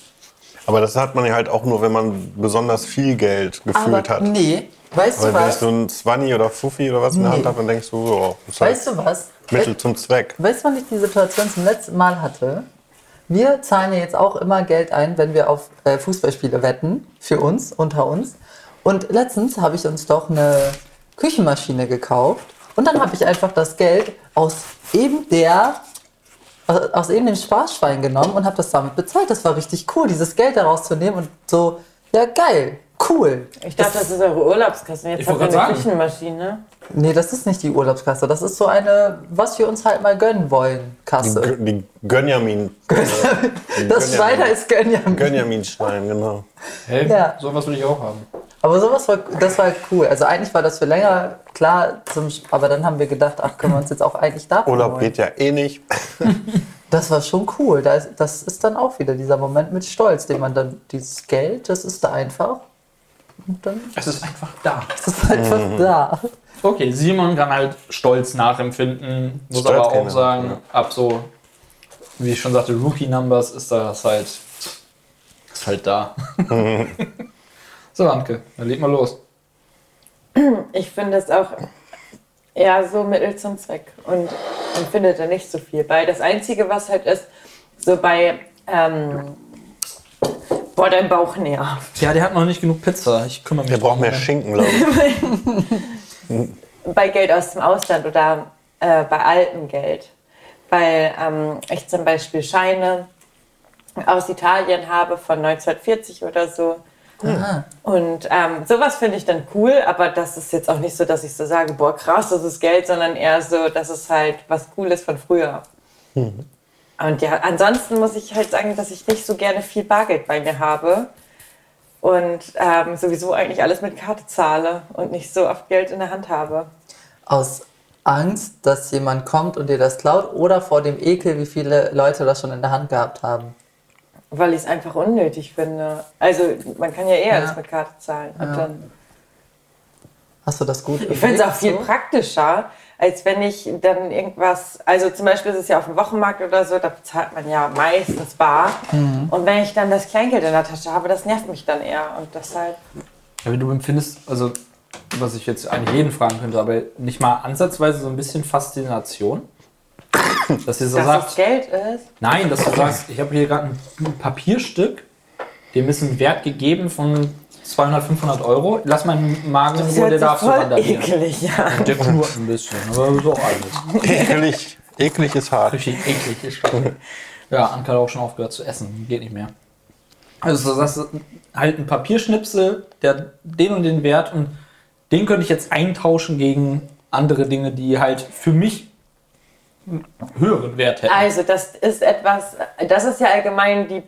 Aber das hat man ja halt auch nur, wenn man besonders viel Geld gefühlt hat. nee, weißt Weil du wenn ich was? so ein Zwanni oder Fuffi oder was in der Nee. Hand habe, dann denkst du, so, das ist halt Weißt du was? Mittel zum Zweck. Weißt du, wann ich die Situation zum letzten Mal hatte? Wir zahlen ja jetzt auch immer Geld ein, wenn wir auf äh, Fußballspiele wetten, für uns, unter uns. Und letztens habe ich uns doch eine Küchenmaschine gekauft und dann habe ich einfach das Geld aus eben der, aus- aus eben dem Sparschwein genommen und habe das damit bezahlt. Das war richtig cool, dieses Geld daraus zu nehmen und so, ja geil, cool. Ich dachte, das ist eure Urlaubskasse. Jetzt Ich habt ihr eine sagen. Küchenmaschine. Nee, das ist nicht die Urlaubskasse, das ist so eine, was wir uns halt mal gönnen wollen, Die, Kasse. Gö- die Gönjamin. Das Schwein heißt Gönjamin. Gönjamin-Schwein, genau. Hey, Ja. sowas will ich auch haben. Aber sowas war, das war cool. Also eigentlich war das für länger klar, zum, aber dann haben wir gedacht, ach, können wir uns jetzt auch eigentlich davon Urlaub holen. geht ja eh nicht. Das war schon cool. Da ist, das ist dann auch wieder dieser Moment mit Stolz, den man dann, dieses Geld, das ist da einfach. Und dann Es ist einfach da. ist es einfach da. Okay, Simon kann halt Stolz nachempfinden, muss Stolz aber auch keine, sagen, ja. ab so, wie ich schon sagte, Rookie-Numbers ist das halt, ist halt da. so, Anke, dann leg mal los. Ich finde es auch eher so Mittel zum Zweck und empfinde da nicht so viel bei. Das Einzige, was halt ist, so bei, ähm, boah, dein Bauch näher. Ja, der hat noch nicht genug Pizza. Ich kümmere mich Der braucht mehr Schinken, glaube ich. Bei Geld aus dem Ausland oder äh, bei altem Geld. Weil ähm, ich zum Beispiel Scheine aus Italien habe von 1940 oder so. Und ähm, sowas finde ich dann cool, aber das ist jetzt auch nicht so, dass ich so sage, boah, krass, das ist Geld, sondern eher so, das ist halt was Cooles von früher. Und ja, ansonsten muss ich halt sagen, dass ich nicht so gerne viel Bargeld bei mir habe und ähm, sowieso eigentlich alles mit Karte zahle und nicht so oft Geld in der Hand habe. Aus Angst, dass jemand kommt und dir das klaut oder vor dem Ekel, wie viele Leute das schon in der Hand gehabt haben. Weil ich es einfach unnötig finde. Also man kann ja eher Ja. alles mit Karte zahlen. Ja. Hast du das gut ich finde es auch viel so? praktischer, als wenn ich dann irgendwas, also zum Beispiel ist es ja auf dem Wochenmarkt oder so, da bezahlt man ja meistens bar. Mhm. Und wenn ich dann das Kleingeld in der Tasche habe, das nervt mich dann eher. Und deshalb, Ja, wenn du empfindest, also was ich jetzt eigentlich jeden fragen könnte, aber nicht mal ansatzweise so ein bisschen Faszination? Dass ihr so dass sagt, das Geld ist. nein, dass du sagst, ich habe hier gerade ein Papierstück, dem ist ein Wert gegeben von 200, 500 Euro. Lass meinen Magen in Das Ruhe, der darf so voll randalieren. eklig an. Der knurrt ein bisschen, aber so alles. Eklig. Eklig ist hart. Richtig eklig ist schon. Ja, Anke hat auch schon aufgehört zu essen. Geht nicht mehr. Also das ist halt ein Papierschnipsel, der den und den Wert und den könnte ich jetzt eintauschen gegen andere Dinge, die halt für mich einen höheren Wert hätten. Also das ist etwas, das ist ja allgemein die,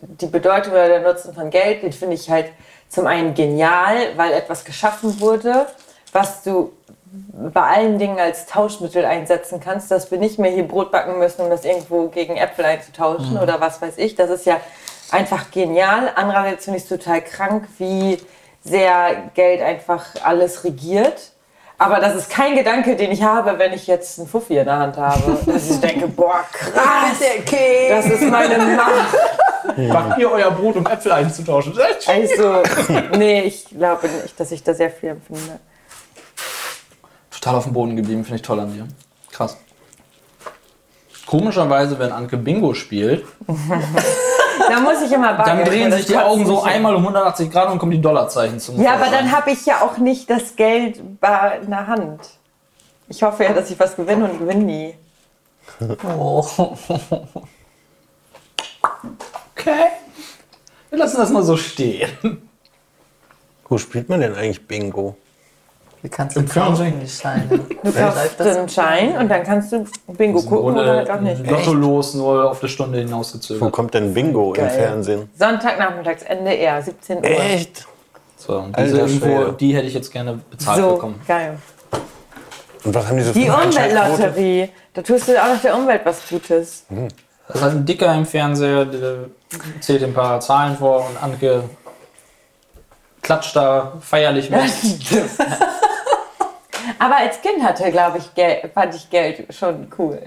die Bedeutung oder der Nutzen von Geld, den finde ich halt zum einen genial, weil etwas geschaffen wurde, was du bei allen Dingen als Tauschmittel einsetzen kannst, dass wir nicht mehr hier Brot backen müssen, um das irgendwo gegen Äpfel einzutauschen oder was weiß ich. Das ist ja einfach genial. Andererseits finde ich es total krank, wie sehr Geld einfach alles regiert. Aber das ist kein Gedanke, den ich habe, wenn ich jetzt einen Fuffi in der Hand habe. Dass ich denke, boah, krass, das ist meine Macht. Macht ihr euer Brot, um Äpfel einzutauschen? Also, nee, ich glaube nicht, dass ich da sehr viel empfinde. Total auf dem Boden geblieben, finde ich toll an dir. Krass. Komischerweise, wenn Anke Bingo spielt, Da muss ich immer dann backen. drehen Das sich die Augen so einmal um 180 Grad und kommen die Dollarzeichen zum Ja, aber Vorschein. dann habe ich ja auch nicht das Geld in der Hand. Ich hoffe ja, dass ich was gewinne und gewinne nie. Oh. Okay. Wir lassen das mal so stehen. Wo spielt man denn eigentlich Bingo? Wie kannst du Im Fernsehen. Scheine? Du kaufst einen Schein und dann kannst du Bingo gucken oder halt auch nicht. Lotto los, nur auf eine Stunde Wo hinausgezögert. kommt denn Bingo im Geil. Fernsehen? Sonntagnachmittags, Ende 17 Uhr. Echt? So, und diese Alter Info, Schwede. die hätte ich jetzt gerne bezahlt So, bekommen. geil. Und was haben die so Die? Umweltlotterie. Da tust du auch noch der Umwelt was Gutes. Das ist halt ein Dicker im Fernseher, der zählt ein paar Zahlen vor und Anke klatscht da feierlich mit. Aber als Kind hatte, glaube ich, Geld, fand ich Geld schon cool.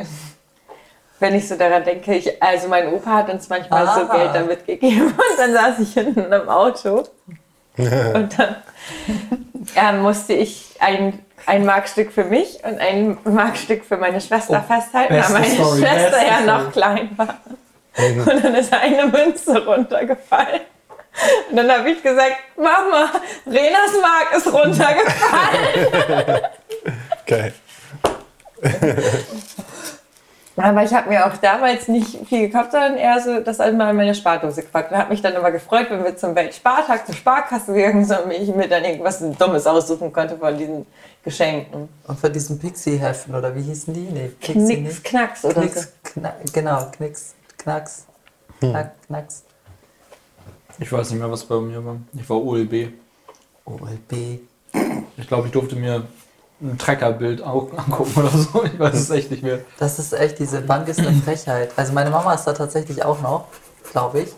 Wenn ich so daran denke, ich, also mein Opa hat uns manchmal so Ah. Geld damit gegeben und dann saß ich hinten im Auto und dann äh, musste ich ein, ein Markstück für mich und ein Markstück für meine Schwester Oh, festhalten, weil meine Story, Schwester ja noch Story. klein war. Und dann ist eine Münze runtergefallen. Und dann habe ich gesagt, Mama, Renas Mark ist runtergefallen. Geil. Aber ich habe mir auch damals nicht viel gekauft, sondern eher so das einmal in meine Spardose gepackt. Und habe mich dann immer gefreut, wenn wir zum Weltspartag zur Sparkasse gegangen sind und ich mir dann irgendwas Dummes aussuchen konnte von diesen Geschenken. Und von diesen Pixie-Heften, oder wie hießen die? Nee, Pixie Knicks, nicht. Knacks oder Knicks, so. kna genau, Knicks, Knacks, Knack, Knacks, Ich weiß nicht mehr, was bei mir war. Ich war OLB. OLB. Ich glaube, ich durfte mir ein Treckerbild angucken oder so. Ich weiß es echt nicht mehr. Das ist echt, diese Bank ist eine Frechheit. Also meine Mama ist da tatsächlich auch noch, glaube ich.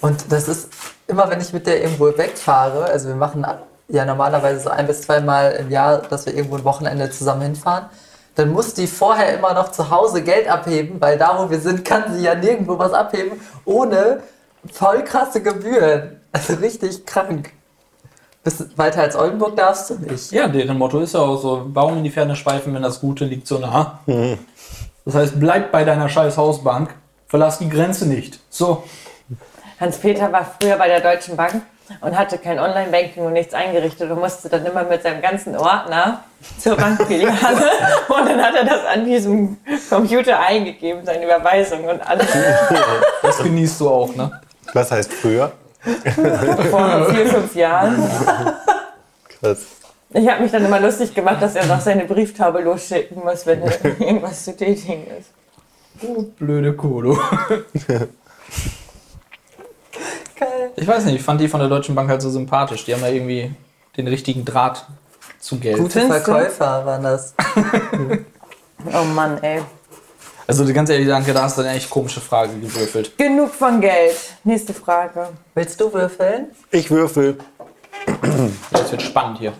Und das ist immer, wenn ich mit der irgendwo wegfahre, also wir machen ja normalerweise so ein bis zweimal im Jahr, dass wir irgendwo ein Wochenende zusammen hinfahren, dann muss die vorher immer noch zu Hause Geld abheben, weil da, wo wir sind, kann sie ja nirgendwo was abheben, ohne voll krasse Gebühren. Also richtig krank. Bis weiter als Oldenburg darfst du nicht. Ja, deren Motto ist ja auch so, Baum in die Ferne schweifen, wenn das Gute liegt so nah. Das heißt, bleib bei deiner scheiß Hausbank, verlass die Grenze nicht. So. Hans-Peter war früher bei der Deutschen Bank und hatte kein Online-Banking und nichts eingerichtet und musste dann immer mit seinem ganzen Ordner zur Bankfiliale und dann hat er das an diesem Computer eingegeben, seine Überweisung und alles. Das genießt du auch, ne? Was heißt früher? Vor vier, fünf Jahren. Krass. Ich habe mich dann immer lustig gemacht, dass er noch seine Brieftaube losschicken muss, wenn irgendwas zu tätigen ist. Oh, blöde Kodo. Geil. Ich weiß nicht, ich fand die von der Deutschen Bank halt so sympathisch. Die haben ja irgendwie den richtigen Draht zu Geld. Gute Findest du? Verkäufer waren das. Oh Mann, ey. Also ganz ehrlich, danke, da hast du eine echt komische Frage gewürfelt. Genug von Geld. Nächste Frage. Willst du würfeln? Ich würfel. Jetzt wird spannend hier.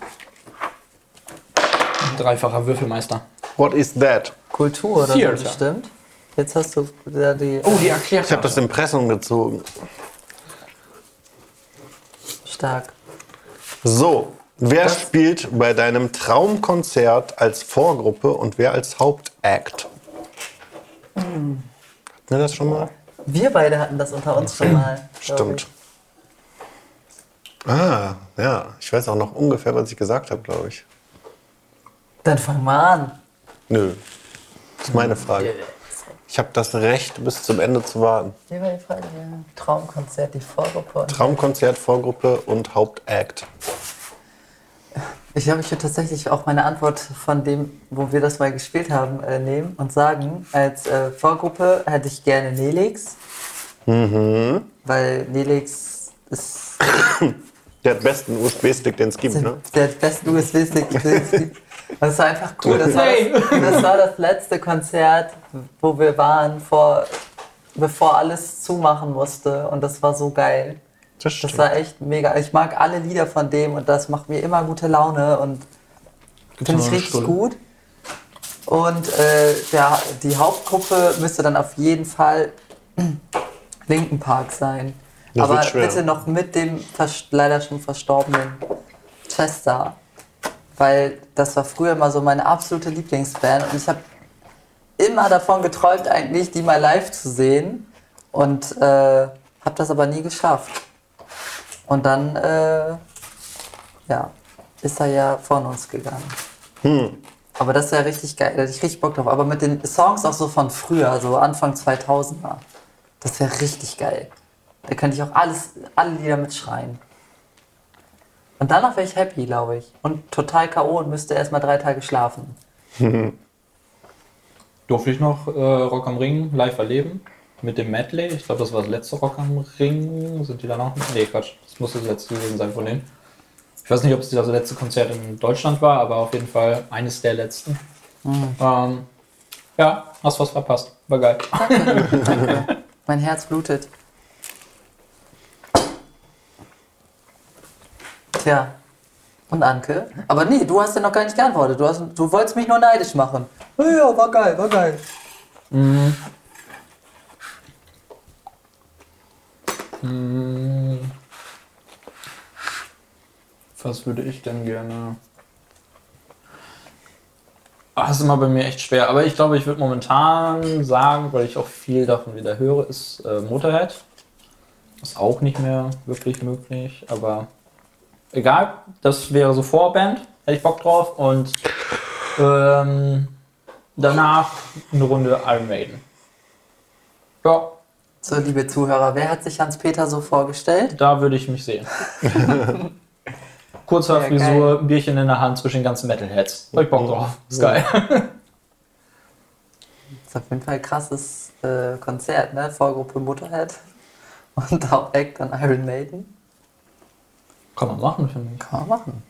Dreifacher Würfelmeister. What is that? Kultur oder Theater. so bestimmt. Jetzt hast du wieder die Oh, die erklärt. Ich habe das Impressum gezogen. stark. So, wer spielt bei deinem Traumkonzert als Vorgruppe und wer als Hauptact? Hatten wir das schon mal? Wir beide hatten das unter uns schon mal. Stimmt. Ah, ja. Ich weiß auch noch ungefähr, was ich gesagt habe, glaube ich. Dann fang mal an. Nö. Das ist meine Frage. Ich habe das Recht, bis zum Ende zu warten. Wie war die Frage? Traumkonzert, die Vorgruppe. Und Traumkonzert, Vorgruppe und Hauptact. Ich glaube, ich würde tatsächlich auch meine Antwort von dem, wo wir das mal gespielt haben, äh, nehmen und sagen, als äh, Vorgruppe hätte ich gerne Nelix. Weil Nelix ist Der hat besten USB-Stick, den es gibt, ne? der beste USB-Stick. den es gibt. Das war einfach cool. Das war das, das war das letzte Konzert, wo wir waren vor bevor alles zumachen musste. Und das war so geil. Das Das war echt mega. Ich mag alle Lieder von dem und das macht mir immer gute Laune und finde ich richtig Stunde. gut. Und äh, der, die Hauptgruppe müsste dann auf jeden Fall Linken Park sein. Das Aber bitte noch mit dem leider schon verstorbenen Chester. Weil das war früher mal so meine absolute Lieblingsband und ich habe immer davon geträumt, eigentlich die mal live zu sehen und äh, habe das aber nie geschafft. Und dann äh, ja, ist er ja von uns gegangen. Aber das ist ja richtig geil, da hätte ich richtig Bock drauf. Aber mit den Songs auch so von früher, so Anfang 2000er, das wäre richtig geil. Da könnte ich auch alles, alle Lieder mitschreien. Und danach wäre ich happy, glaube ich. Und total K.O. und müsste erst mal drei Tage schlafen. Durfte ich noch äh, Rock am Ring live erleben? Mit dem Medley. Ich glaube, das war das letzte Rock am Ring. Sind die da noch? Nee, Quatsch. Das muss das letzte gewesen sein von denen. Ich weiß nicht, ob es das letzte Konzert in Deutschland war, aber auf jeden Fall eines der letzten. Ähm, ja, hast was verpasst. War geil. Mein Herz blutet. Tja. Und Anke? Aber nee, du hast ja noch gar nicht geantwortet. Du, hast, du wolltest mich nur neidisch machen. Ja, ja, war geil, war geil. Was würde ich denn gerne? Ach, das ist immer bei mir echt schwer. Aber ich glaube, ich würde momentan sagen, weil ich auch viel davon wieder höre, ist äh, Motorhead. Ist auch nicht mehr wirklich möglich, aber egal. Das wäre so Vorband, hätte ich Bock drauf. Und ähm, danach eine Runde Iron Maiden. Ja, So, liebe Zuhörer, wer hat sich Hans-Peter so vorgestellt? da würde ich mich sehen. Kurzer Ja, Frisur, ein Bierchen in der Hand zwischen den ganzen Metalheads. Hab ich Bock drauf. Ist geil. Das ist auf jeden Fall ein krasses äh, Konzert, ne? Vorgruppe Motorhead und Hauptact dann Iron Maiden. Kann man machen, finde ich. Kann man machen.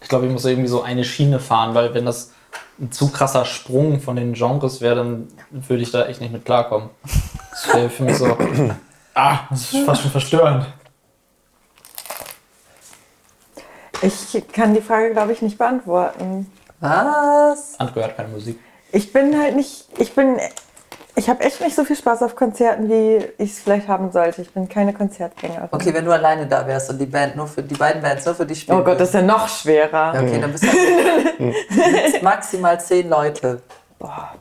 Ich glaube, ich muss irgendwie so eine Schiene fahren, weil wenn das ein zu krasser Sprung von den Genres wäre, dann würde ich da echt nicht mit klarkommen. Das wäre für mich so. Ah, das ist fast schon verstörend. Ich kann die Frage, glaube ich, nicht beantworten. Was? André hat keine Musik. Ich bin halt nicht, ich bin, ich habe echt nicht so viel Spaß auf Konzerten, wie ich es vielleicht haben sollte. Ich bin keine Konzertgängerin. Okay, wenn du alleine da wärst und die Band nur für die beiden Bands nur für dich spielen Oh Gott, das ist ja noch schwerer. Ja, okay, dann bist du jetzt maximal zehn Leute. Boah.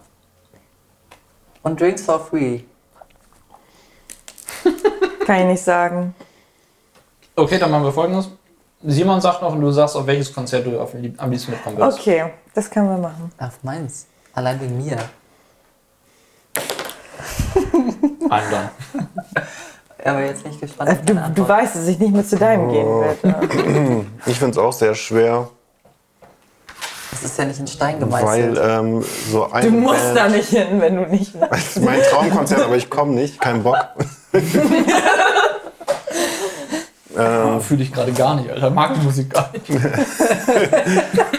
Und Drinks for free. Kann ich nicht sagen. Okay, dann machen wir folgendes. Simon sagt noch und du sagst, auf welches Konzert du auf am liebsten mitkommen würdest. Okay, das können wir machen. Auf meins. Allein wegen mir. Dann. Aber jetzt bin ich gespannt. Äh, Du, du weißt, dass ich nicht mehr zu deinem gehen werde. Ich finde es auch sehr schwer, Das ist ja nicht in Stein weil gemeißelt. ähm, so eine Du musst Band, da nicht hin, wenn du nicht. Das ist mein Traumkonzert, aber ich komme nicht, kein Bock. Ah, Fühle ich gerade gar nicht, Alter. Mag die Musik gar nicht. Was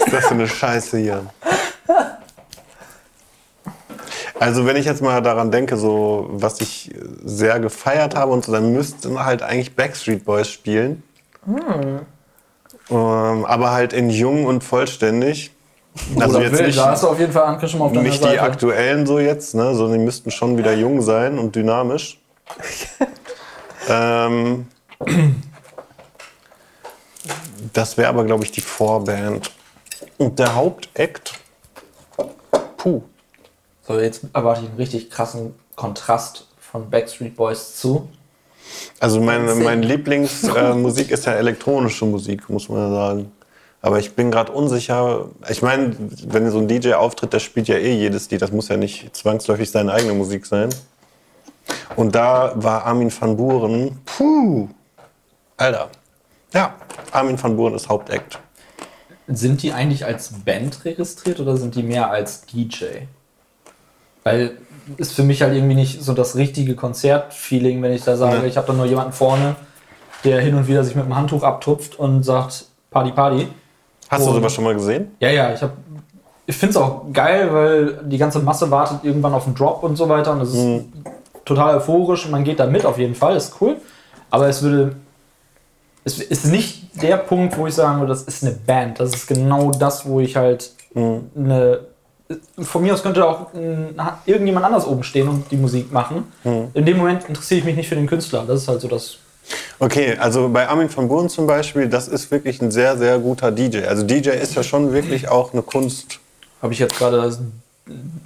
ist das für eine Scheiße hier? Also wenn ich jetzt mal daran denke, so was ich sehr gefeiert habe und so, dann müssten halt eigentlich Backstreet Boys spielen. Ähm, aber halt in jung und vollständig. Also Oder jetzt nicht, da hast du auf jeden Fall mal auf deiner nicht die Seite. aktuellen so jetzt, ne, sondern die müssten schon wieder jung sein und dynamisch. ähm, das wäre aber, glaube ich, die Vorband. Und der Hauptakt, puh, So, jetzt erwarte ich einen richtig krassen Kontrast von Backstreet Boys zu. Also meine, meine Lieblingsmusik äh, ist ja elektronische Musik, muss man ja sagen. Aber ich bin gerade unsicher. Ich meine, wenn so ein DJ auftritt, der spielt ja eh jedes Lied. Das muss ja nicht zwangsläufig seine eigene Musik sein. Und da war Armin van Buren. Puh. Alter. Ja, Armin van Buren ist Hauptakt. Sind die eigentlich als Band registriert oder sind die mehr als DJ? Weil ist für mich halt irgendwie nicht so das richtige Konzertfeeling, wenn ich da sage, Nee. ich habe da nur jemanden vorne, der hin und wieder sich mit dem Handtuch abtupft und sagt Party Party. Hast du Und- sowas schon mal gesehen? Ja, ja, ich habe ich finde es auch geil, weil die ganze Masse wartet irgendwann auf den Drop und so weiter. Und das ist Mhm. total euphorisch und man geht da mit auf jeden Fall, ist cool. Aber es würde. Es ist nicht der Punkt, wo ich sagen würde, das ist eine Band. Das ist genau das, wo ich halt Mhm. eine. Von mir aus könnte auch irgendjemand anders oben stehen und die Musik machen. Mhm. In dem Moment interessiere ich mich nicht für den Künstler. Das ist halt so das. Okay, also bei Armin van Buuren zum Beispiel, das ist wirklich ein sehr, sehr guter DJ. Also DJ ist ja schon wirklich auch eine Kunst. Habe ich jetzt gerade das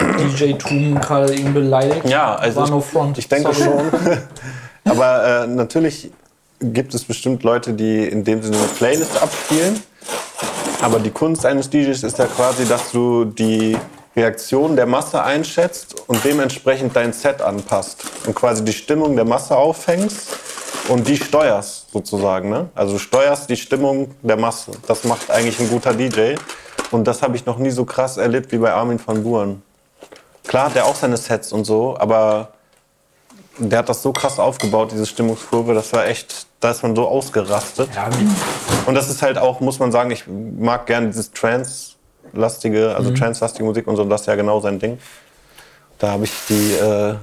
DJ-Tum gerade ihn beleidigt? Ja, also War ich- no front. Ich denke Sorry. schon. Aber äh, natürlich gibt es bestimmt Leute, die in dem Sinne eine Playlist abspielen. Aber die Kunst eines DJs ist ja quasi, dass du die Reaktion der Masse einschätzt und dementsprechend dein Set anpasst. Und quasi die Stimmung der Masse auffängst und die steuerst sozusagen. Ne? Also du steuerst die Stimmung der Masse. Das macht eigentlich ein guter DJ. Und das habe ich noch nie so krass erlebt wie bei Armin van Buuren. Klar hat er auch seine Sets und so, aber der hat das so krass aufgebaut, diese Stimmungskurve, das war echt, da ist man so ausgerastet. Ja, Und das ist halt auch, muss man sagen, ich mag gerne dieses Trance-lastige, also Trance-lastige Musik und so, das ist ja genau sein Ding. Da habe ich die äh,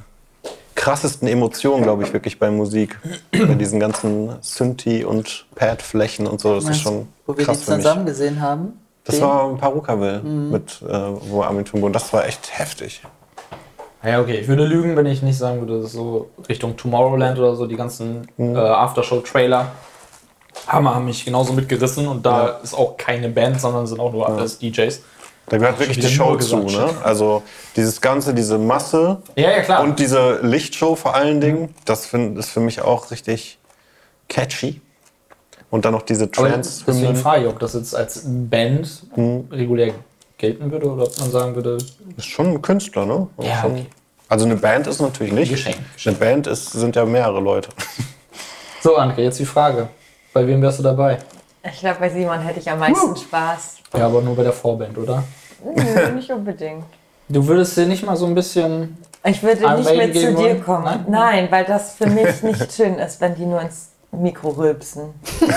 krassesten Emotionen, glaube ich, wirklich bei Musik. bei diesen ganzen Synthi- und Pad-Flächen und so, das ist Meinst schon Wo wir die mich. zusammen gesehen haben. Das Den- war Parukaville mit äh, wo Armin van Buuren. Das war echt heftig. Ja, okay. Ich würde lügen, wenn ich nicht sagen würde, dass so Richtung Tomorrowland oder so, die ganzen Mhm. äh, Aftershow-Trailer haben, haben mich genauso mitgerissen und da ist auch keine Band, sondern sind auch nur alles DJs. Da gehört wirklich die Show zu, ne? Also dieses Ganze, diese Masse Ja, ja, klar. und diese Lichtshow vor allen Dingen, das find, ist für mich auch richtig catchy. Und dann noch diese Aber Trance. deswegen frage ich, ob das jetzt als Band Mhm. regulär gelten würde oder ob man sagen würde, ist schon ein Künstler, ne? Ja, Schon- okay. Also eine Band ist natürlich nicht. Geschenk, Eine Band ist, sind ja mehrere Leute. so Anke, jetzt die Frage. Bei wem wärst du dabei? Ich glaube, bei Simon hätte ich am meisten Spaß. Ja, aber nur bei der Vorband, oder? Nö, nicht unbedingt. Du würdest dir nicht mal so ein bisschen. Ich würde nicht mit zu dir wollen? kommen. Nein? Nein? weil das für mich nicht schön ist, wenn die nur ins Mikro rülpsen.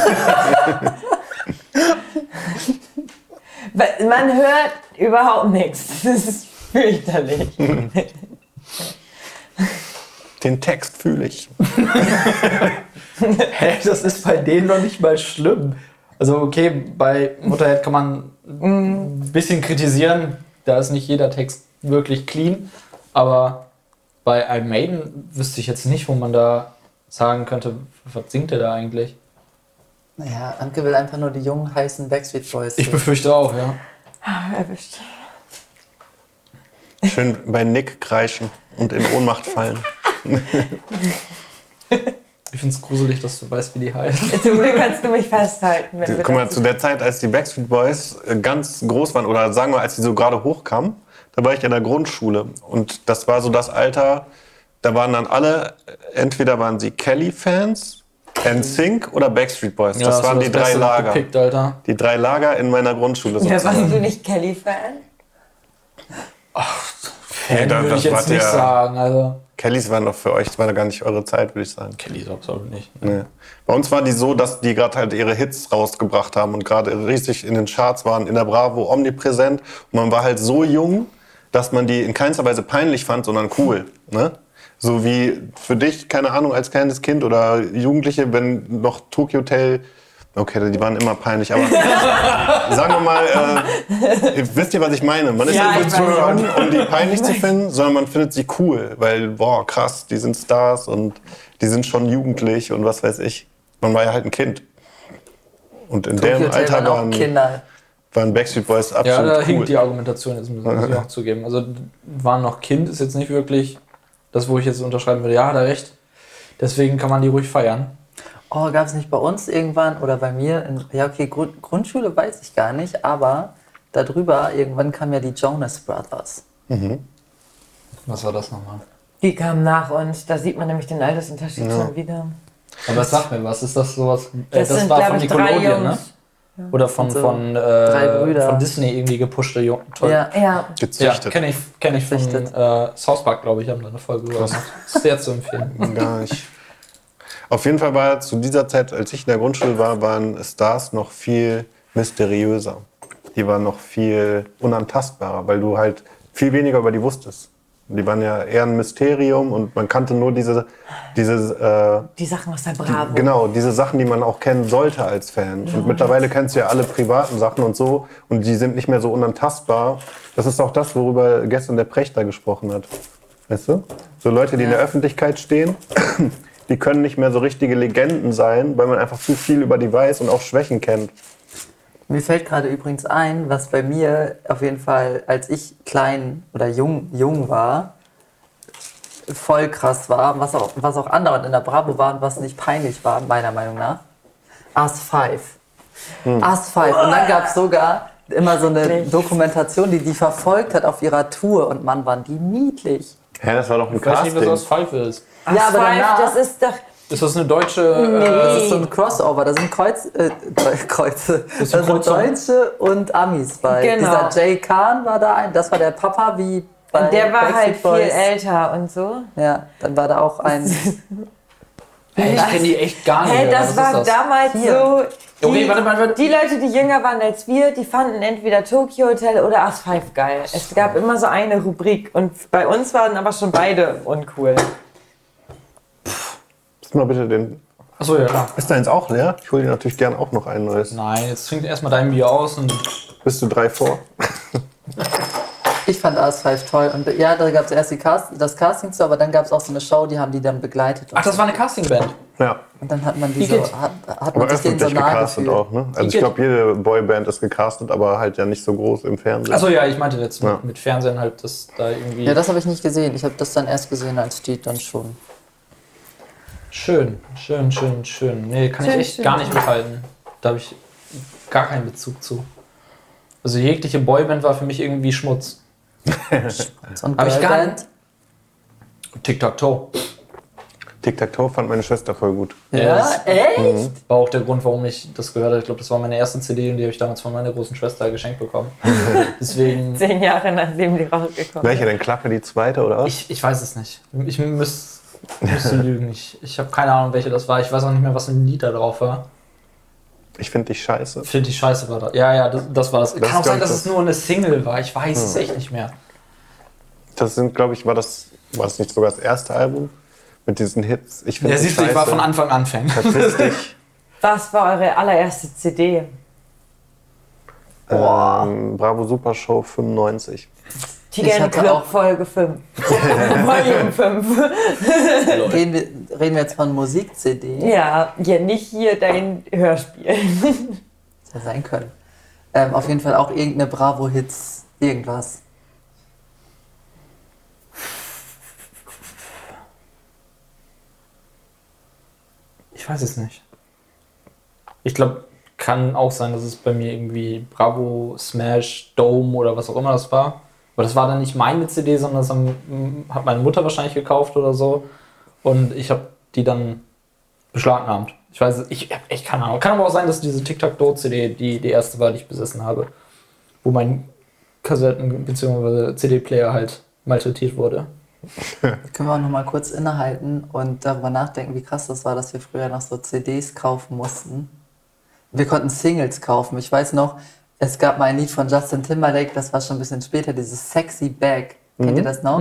Man hört überhaupt nichts. Das ist fürchterlich. Den Text fühle ich. Hä, das ist bei denen noch nicht mal schlimm. Also okay, bei Mutterhead kann man ein bisschen kritisieren. Da ist nicht jeder Text wirklich clean. Aber bei Iron Maiden wüsste ich jetzt nicht, wo man da sagen könnte, was singt der da eigentlich? Naja, Anke will einfach nur die jungen, heißen Backstreet Boys. Ich befürchte auch, ja. Ah, Erwischt. Schön bei Nick kreischen und in Ohnmacht fallen. Ich finde es gruselig, dass du weißt, wie die heißt. Zum Glück kannst du mich festhalten. Wenn wir Guck mal, das- zu der Zeit, als die Backstreet Boys äh, ganz groß waren, oder sagen wir, als sie so gerade hochkamen, da war ich in der Grundschule. Und das war so das Alter, da waren dann alle, entweder waren sie Kelly-Fans, NSYNC oder Backstreet Boys. das hast waren du die drei Lager. Gepickt, Alter. Die drei Lager in meiner Grundschule ja, warst du nicht Kelly-Fan? Nee, da- würde ich jetzt war nicht der- sagen. Also. Kellys waren doch für euch, das war doch gar nicht eure Zeit, würde ich sagen. Kelly ist absolut nicht. Nee. Bei uns war die so, dass die gerade halt ihre Hits rausgebracht haben und gerade riesig in den Charts waren, in der Bravo omnipräsent. Und man war halt so jung, dass man die in keinster Weise peinlich fand, sondern cool. Ne? So wie für dich, keine Ahnung, als kleines Kind oder Jugendliche, wenn noch Tokyo Hotel, okay, die waren immer peinlich, aber sagen wir mal, äh, wisst ihr, was ich meine? Man ist Ja, ja, ich nicht schon. um die peinlich zu finden, sondern man findet sie cool, weil, boah, krass, die sind Stars und die sind schon jugendlich und was weiß ich. Man war ja halt ein Kind. Und in Tokyo Hotel Alter waren Kinder. waren Backstreet Boys Ja, absolut da cool. hinkt die Argumentation jetzt, muss muss ich auch zugeben. Also, waren noch Kind, ist jetzt nicht wirklich das, wo ich jetzt unterschreiben würde. Ja, hat er recht. Deswegen kann man die ruhig feiern. Oh, gab es nicht bei uns irgendwann oder bei mir? In, ja, okay, Grund, Grundschule weiß ich gar nicht, aber darüber irgendwann kamen ja die Jonas Brothers. Was war das nochmal? Die kamen nach uns. Da sieht man nämlich den Altersunterschied schon wieder. Aber sag mir, was ist das sowas? Äh, Das, sind, war von Nickelodeon, ne? Oder von, So von, drei äh, Brüder. von Disney irgendwie gepushte Jungen. Toll. Ja, Ja, Ja, kenne ich, kenn ich von äh, South Park, glaube ich, haben da eine Folge gemacht. Sehr zu empfehlen. Gar nicht. Auf jeden Fall war zu dieser Zeit, als ich in der Grundschule war, waren Stars noch viel mysteriöser. die waren noch viel unantastbarer, weil du halt viel weniger über die wusstest. Die waren ja eher ein Mysterium und man kannte nur diese, diese Die Sachen aus der äh, Bravo. genau, diese Sachen, die man auch kennen sollte als Fan. Und mittlerweile kennst du ja alle privaten Sachen und so und die sind nicht mehr so unantastbar. Das ist auch das, worüber gestern der Prechter gesprochen hat. Weißt du? So Leute, die in der Öffentlichkeit stehen, die können nicht mehr so richtige Legenden sein, weil man einfach zu viel über die weiß und auch Schwächen kennt. Mir fällt gerade übrigens ein, was bei mir auf jeden Fall, als ich klein oder jung, jung war, voll krass war, was auch, was auch andauernd in der Bravo war und was nicht peinlich war, meiner Meinung nach. Us 5. Us 5. Und dann gab es sogar immer so eine? Dokumentation, die die verfolgt hat auf ihrer Tour und Mann, waren die niedlich. Hä, das war doch ein Ich weiß nicht, was Casting. aus Pfeife ist. Ja, aber Five, danach- das ist doch. Ist das eine deutsche. Das Äh, ist so ein Crossover, da sind Kreuz, äh, Kreuze, ist da sind. Deutsche und Amis bei. Genau. Dieser Jay Khan war da ein, das war der Papa wie bei Und der war halt Backstreet viel Boys. älter und so. Ja, dann war da auch ein. ey, ich kenne die echt gar nicht. Hey, mehr. das war das? damals Hier. so. Die, Okay, warte, warte, warte. die Leute, die jünger waren als wir, die fanden entweder Tokyo Hotel oder Us 5 geil. Es gab immer so eine Rubrik und bei uns waren aber schon beide uncool. Gib mal bitte den. Achso, ja, klar. Ist deins auch leer? Ich hole dir natürlich gern auch noch ein neues. Nein, jetzt trinkt erstmal dein Bier aus und. Bist du drei vor? Ich fand Us 5 toll. Und ja, da gab es erst die Cast, das Casting zu, aber dann gab es auch so eine Show, die haben die dann begleitet. Ach, das war eine Castingband. Ja. und dann hat man die so, Igitt. hat, hat Aber man sich denen so nahe gecastet gefühlt. auch, ne? Also ich glaube, jede Boyband ist gecastet, aber halt ja nicht so groß im Fernsehen. Achso, ja, ich meinte jetzt Ja. mit, mit Fernsehen halt, dass da irgendwie. Ja, das habe ich nicht gesehen. Ich habe das dann erst gesehen, als die dann schon. schön, schön, schön, schön. Nee, kann Schön, ich echt schön. gar nicht mithalten. Da habe ich gar keinen Bezug zu. Also jegliche Boyband war für mich irgendwie Schmutz. So Hab ich gar Girlband. Tic-Tac-Toe. Tic-Tac-Toe fand meine Schwester voll gut. Ja, das echt? war auch der Grund, warum ich das gehört habe. Ich glaube, das war meine erste CD und die habe ich damals von meiner großen Schwester geschenkt bekommen. Deswegen, Zehn Jahre nachdem die rausgekommen Welche denn? Klappe die zweite oder was? ich, ich weiß es nicht. Ich müsste lügen. Ich, ich habe keine Ahnung, welche das war. Ich weiß auch nicht mehr, was ein Lied da drauf war. Ich finde dich scheiße. Finde ich scheiße war das. Ja, ja, das, das war es. Kann Das auch sein, dass es nur eine Single war. Ich weiß es echt nicht mehr. Das sind, glaube ich, war das, war das nicht sogar das erste Album mit diesen Hits? Ich finde Ja, dich siehst du, ich war von Anfang an Fan. Verpiss dich. Was war eure allererste CD? ähm, Bravo Super Show 95. Tiger Ich in hatte Club Folge 5. Volume 5. Reden wir, reden wir jetzt von Musik-CD? Ja, ja, nicht hier dein Hörspiel. Hätte ja sein können. Ähm, auf jeden Fall auch irgendeine Bravo-Hits, irgendwas. Ich weiß es nicht. Ich glaube, kann auch sein, dass es bei mir irgendwie Bravo, Smash, Dome oder was auch immer das war. Aber das war dann nicht meine CD, sondern das haben, hat meine Mutter wahrscheinlich gekauft oder so. Und ich habe die dann beschlagnahmt. Ich weiß, ich habe echt keine Ahnung. Kann aber auch sein, dass diese Tic-Tac-Toe-CD die, die erste war, die ich besessen habe. Wo mein Kassetten- bzw. CD-Player halt malträtiert wurde. Können wir auch noch mal kurz innehalten und darüber nachdenken, wie krass das war, dass wir früher noch so CDs kaufen mussten. Wir konnten Singles kaufen. Ich weiß noch, es gab mal ein Lied von Justin Timberlake, das war schon ein bisschen später, dieses Sexy Bag. Kennt ihr das noch?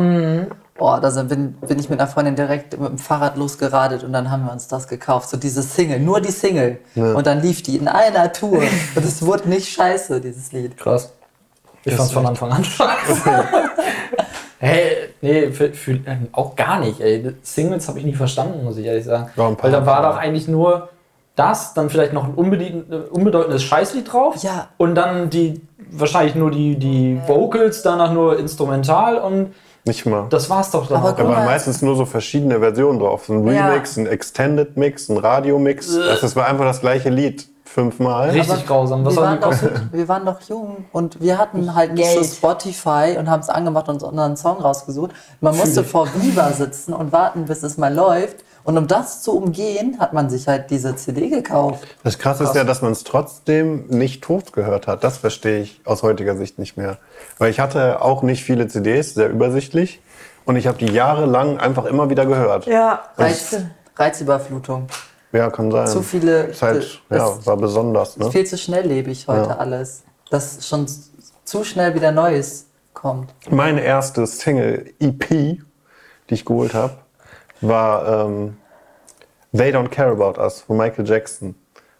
Oh, da bin, bin ich mit einer Freundin direkt mit dem Fahrrad losgeradet und dann haben wir uns das gekauft. So diese Single, nur die Single. Und dann lief die in einer Tour. Und es wurde nicht scheiße, dieses Lied. Krass. Ich fand's von Anfang an scheiße. hey, nee, für, für, äh, auch gar nicht. Ey. Singles habe ich nie verstanden, muss ich ehrlich sagen. Ja, ein paar Weil da war doch eigentlich nur das, dann vielleicht noch ein unbedeut- äh, unbedeutendes Scheißlied drauf. Ja. Und dann die, wahrscheinlich nur die, die Vocals, danach nur instrumental und Nicht mal. das war's doch dann Aber auch. Da guck waren mal. meistens nur so verschiedene Versionen drauf. So ein Ja. Remix, ein Extended Mix, ein Radio-Mix. Also das war einfach das gleiche Lied fünfmal. Richtig Aber grausam. Was wir, soll waren doch, wir waren doch jung und wir hatten halt nicht so Geld. Spotify und haben es angemacht und uns unseren Song rausgesucht. Man musste vor Viva sitzen und warten, bis es mal läuft. Und um das zu umgehen, hat man sich halt diese CD gekauft. Das Krasse ist ja, dass man es trotzdem nicht tot gehört hat. Das verstehe ich aus heutiger Sicht nicht mehr. Weil ich hatte auch nicht viele CDs, sehr übersichtlich. Und ich habe die jahrelang einfach immer wieder gehört. Ja, Reiz, Reizüberflutung. Ja, kann sein. Zu viele. Ist halt, ja, war besonders. Ne? viel zu schnelllebig heute Ja. alles. dass schon zu schnell wieder Neues kommt. Meine erste Single-EP, die ich geholt habe, war ähm, They Don't Care About Us von Michael Jackson.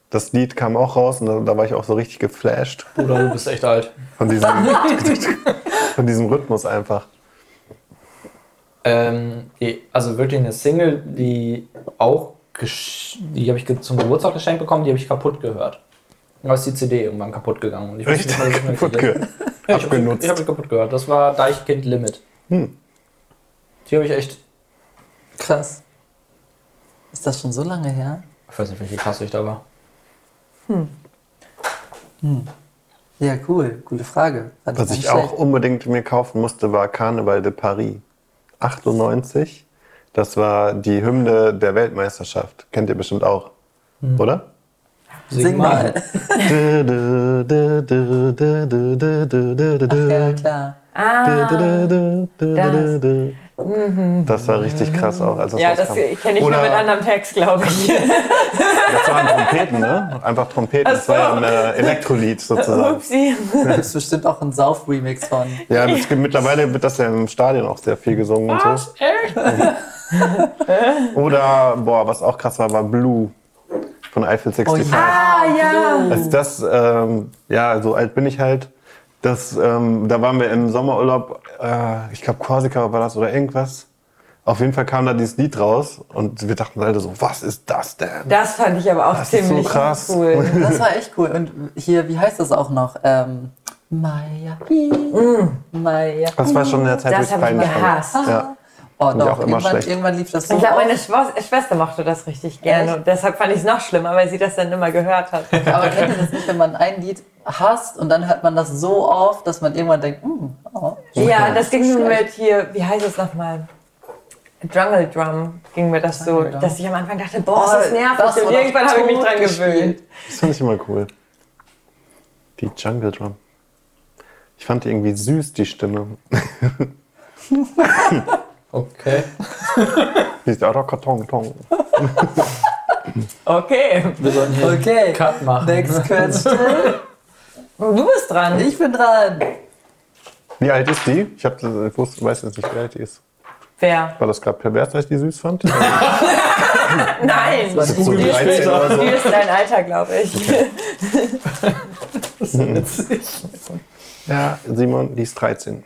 Das Lied kam auch raus und da, da war ich auch so richtig geflasht Bruder, du bist echt alt. von diesem, von diesem Rhythmus einfach. Ähm, die, also wirklich eine Single, die auch, die habe ich zum Geburtstag geschenkt bekommen, die habe ich kaputt gehört. Da ist die CD irgendwann kaputt gegangen. Und ich Richtig nicht kaputt welche ge das- Ja, ich habe hab kaputt gehört. Das war Deichkind Limit. Hm. Die habe ich echt, Krass. Ist das schon so lange her? ich weiß nicht, welche Klasse ich da war. Ja, cool. Gute Frage. Fand Was ich auch schlecht. unbedingt mir kaufen musste, war Carnaval de Paris. 98. Das war die Hymne der Weltmeisterschaft. Kennt ihr bestimmt auch. Oder? Sing mal. Ja, klar. Das war richtig krass auch. Als das Ja, das rauskam. kenne ich nur Oder- mit anderem Text, glaube ich. Das waren Trompeten, ne? Einfach Trompeten. Das war ja so. ein äh, Elektrolied sozusagen. Upsi. Da gibt bestimmt auch einen Sauf-Remix von. Ja, gibt, mittlerweile wird das ja im Stadion auch sehr viel gesungen und so. Echt? Oder, boah, was auch krass war, war Blue von Eiffel 65. Ah, ja. Als das, ähm, ja, so alt bin ich halt. Das, ähm, da waren wir im Sommerurlaub, äh, ich glaube Korsika war das oder irgendwas. Auf jeden Fall kam da dieses Lied raus und wir dachten alle so, was ist das denn? Das fand ich aber auch Das ist so ziemlich krass. cool. Das war echt cool. Und hier, wie heißt das auch noch? Ähm, Maya. Maya. Das war schon in der Zeit, wo Das ich habe ich fand. gehasst. Ja. Oh, ich doch. auch immer Irgendwann, schlecht. irgendwann lief das so. Ich glaube, meine Schwester mochte das richtig gerne. Und deshalb fand ich es noch schlimmer, weil sie das dann immer gehört hat. Aber kennt ihr das nicht, wenn man ein Lied hasst und dann hört man das so oft, dass man irgendwann denkt, hm, oh, Ja, das ging mir mit hier, wie heißt es nochmal? Jungle Drum ging mir das so, dass ich am Anfang dachte, boah, ist das nervig. das und irgendwann habe ich mich dran gewöhnt. Das fand ich immer cool. Die Jungle Drum. Ich fand die irgendwie süß, die Stimme. Okay. Die ist auch doch Karton, Karton. Okay, Wir sollten hier Okay. einen Cut machen. Next question. du bist dran. Ich bin dran. Wie alt ist die? Ich, hab, ich wusste, weiß jetzt nicht, wie alt die ist. Wer? War das gerade pervers, dass ich die süß fand? Nein, war so Google 13 oder so. die ist dein Alter, glaube ich. Ja, Simon, die ist 13.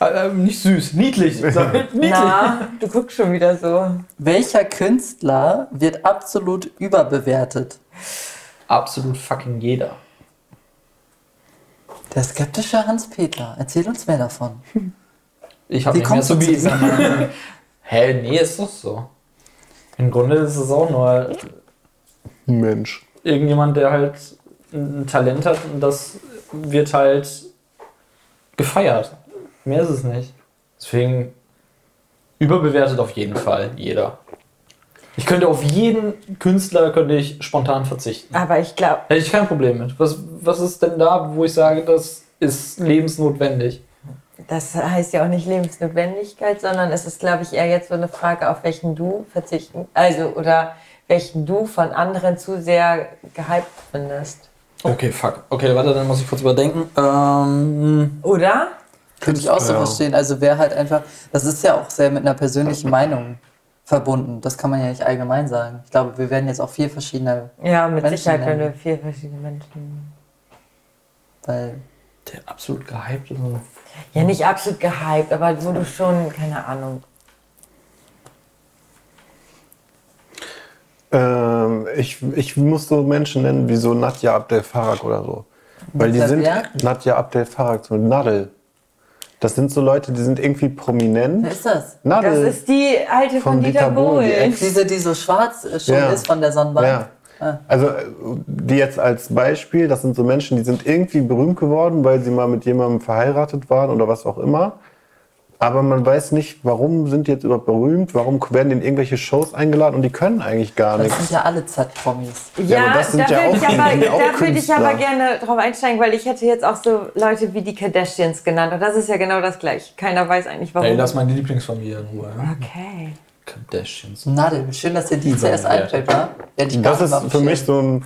Äh, nicht süß, niedlich. Niedlich. Na, du guckst schon wieder so. Welcher Künstler wird absolut überbewertet? Absolut fucking jeder. Der skeptische Hans-Peter. Erzähl uns mehr davon. Ich habe Wie nicht mehr zu bieten. Hä, nee, ist doch so. Im Grunde ist es auch nur Mensch. irgendjemand, der halt ein Talent hat und das wird halt gefeiert. Mehr ist es nicht. Deswegen überbewertet auf jeden Fall jeder. Ich könnte auf jeden Künstler könnte ich spontan verzichten. Aber ich glaube, Hätte ich kein Problem mit. Was, was ist denn da, wo ich sage, das ist lebensnotwendig? das heißt ja auch nicht Lebensnotwendigkeit, sondern es ist, glaube ich, eher jetzt so eine Frage, auf welchen du verzichten, also oder welchen du von anderen zu sehr gehypt findest. Okay, fuck. Okay, warte, dann muss ich kurz überdenken. Ähm, Oder? Könnte ich auch so Ja. verstehen. Also wer halt einfach, das ist ja auch sehr mit einer persönlichen Meinung verbunden. Das kann man ja nicht allgemein sagen. Ich glaube, wir werden jetzt auch vier verschiedene, Ja, mit Menschen Sicherheit, nennen. wir vier verschiedene Menschen. weil der absolut gehypt ist. Ja, nicht absolut gehypt, aber wo du schon, keine Ahnung. Ähm, ich, ich muss so Menschen nennen wie so Nadja Abdel Farag oder so. Weil die sind Nadja Abdel Farag, so Nadel. Das sind so Leute, die sind irgendwie prominent. wer ist das? Nadel. Das ist die alte von, Von Dieter Dieter Bohlen, die Diese, die so schwarz äh, schon Ja. ist von der Sonnenbank. Ja. Ah. Also die jetzt als Beispiel, das sind so Menschen, die sind irgendwie berühmt geworden, weil sie mal mit jemandem verheiratet waren oder was auch immer. Aber man weiß nicht, warum sind die jetzt überhaupt berühmt, warum werden in irgendwelche Shows eingeladen und die können eigentlich gar Das sind nichts. ja alle Z-Promis. Ja, aber das sind da ja würde auch- ich, aber, da würde ich aber gerne drauf einsteigen, weil ich hätte jetzt auch so Leute wie die Kardashians genannt. Und das ist ja genau das gleiche. Keiner weiß eigentlich, warum. Ey, lass meine Lieblingsfamilie in Ruhe. ja? okay. Kardashians. Nadel, schön, dass dir die zuerst Überbewertet. einfällt, wa? Ja, die Das ist für mich so ein,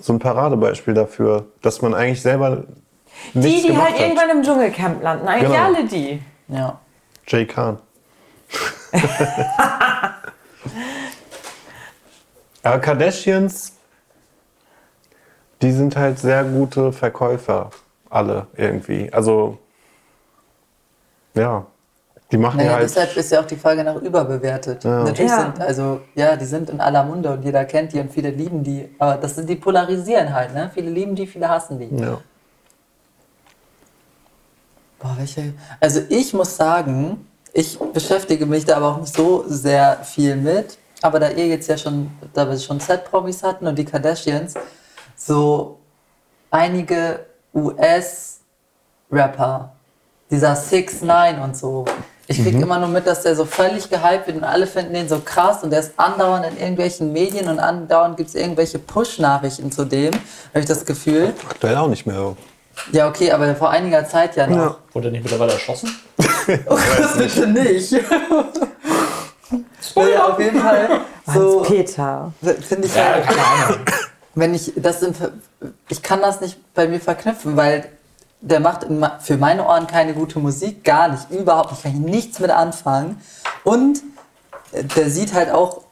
so ein Paradebeispiel dafür, dass man eigentlich selber Die, die halt hat. irgendwann im Dschungelcamp landen. Eigentlich Genau. alle die. Ja. Jay Khan. Aber Kardashians, die sind halt sehr gute Verkäufer, alle irgendwie. Also, ja, die machen Naja, ja halt. deshalb ist ja auch die Folge noch überbewertet. Ja. Natürlich Ja. sind, also, ja, die sind in aller Munde und jeder kennt die und viele lieben die. Aber das sind die polarisieren halt, ne? Viele lieben die, viele hassen die. Ja. Boah, welche. Also ich muss sagen, ich beschäftige mich da aber auch nicht so sehr viel mit. Aber da ihr jetzt ja schon, da wir schon Z-Promis hatten und die Kardashians, so einige US-Rapper, dieser 6 9 und so. Ich krieg immer nur mit, dass der so völlig gehypt wird und alle finden den so krass und der ist andauernd in irgendwelchen Medien und andauernd gibt es irgendwelche Push-Nachrichten zu dem, habe ich das Gefühl. Aktuell auch nicht mehr. Ja, okay, aber vor einiger Zeit ja noch. Ja. Wurde nicht mittlerweile erschossen? Bitte nicht. ja, auf jeden Fall. So, Peter. finde ich halt, wenn ich das sind, ich kann das nicht bei mir verknüpfen, weil der macht in, für meine Ohren keine gute Musik, gar nicht, überhaupt nicht, kann ich nichts mit anfangen. Und äh, der sieht halt auch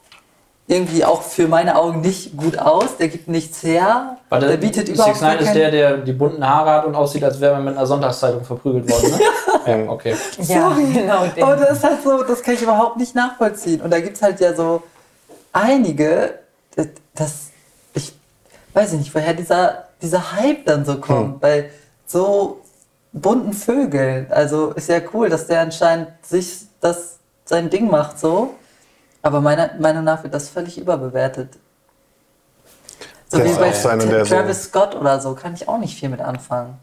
irgendwie auch für meine Augen nicht gut aus, der gibt nichts her, Warte, der bietet überhaupt 6 9 gar ist der, der die bunten Haare hat und aussieht, als wäre man mit einer Sonntagszeitung verprügelt worden, ne? ja, okay. Ja, genau den. Aber das ist halt so, das kann ich überhaupt nicht nachvollziehen. Und da gibt es halt ja so einige, das, das ich weiß ich nicht, woher dieser, dieser Hype dann so kommt, bei so bunten Vögeln. Also ist ja cool, dass der anscheinend sich das sein Ding macht so. Aber meiner Meinung nach wird das völlig überbewertet. So Der wie bei einer, der so- Travis Scott oder so, kann ich auch nicht viel mit anfangen.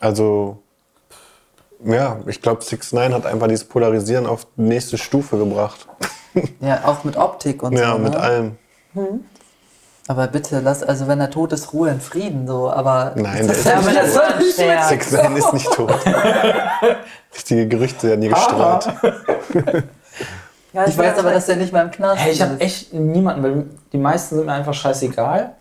Also, ja, ich glaube, 6 9 hat einfach dieses Polarisieren auf die nächste Stufe gebracht. Ja, auch mit Optik und Ja, so. mit ne? allem. Aber bitte, lass, also wenn er tot ist, Ruhe in Frieden, so, aber. Nein, der ist Ja, aber das war nicht schwer. 6 9 ist nicht tot. Richtige Gerüchte werden hier gestreut. Ja, Ich weiß aber, dass er nicht mehr im Knast Hey, ich habe ist. echt niemanden, weil die meisten sind mir einfach scheißegal.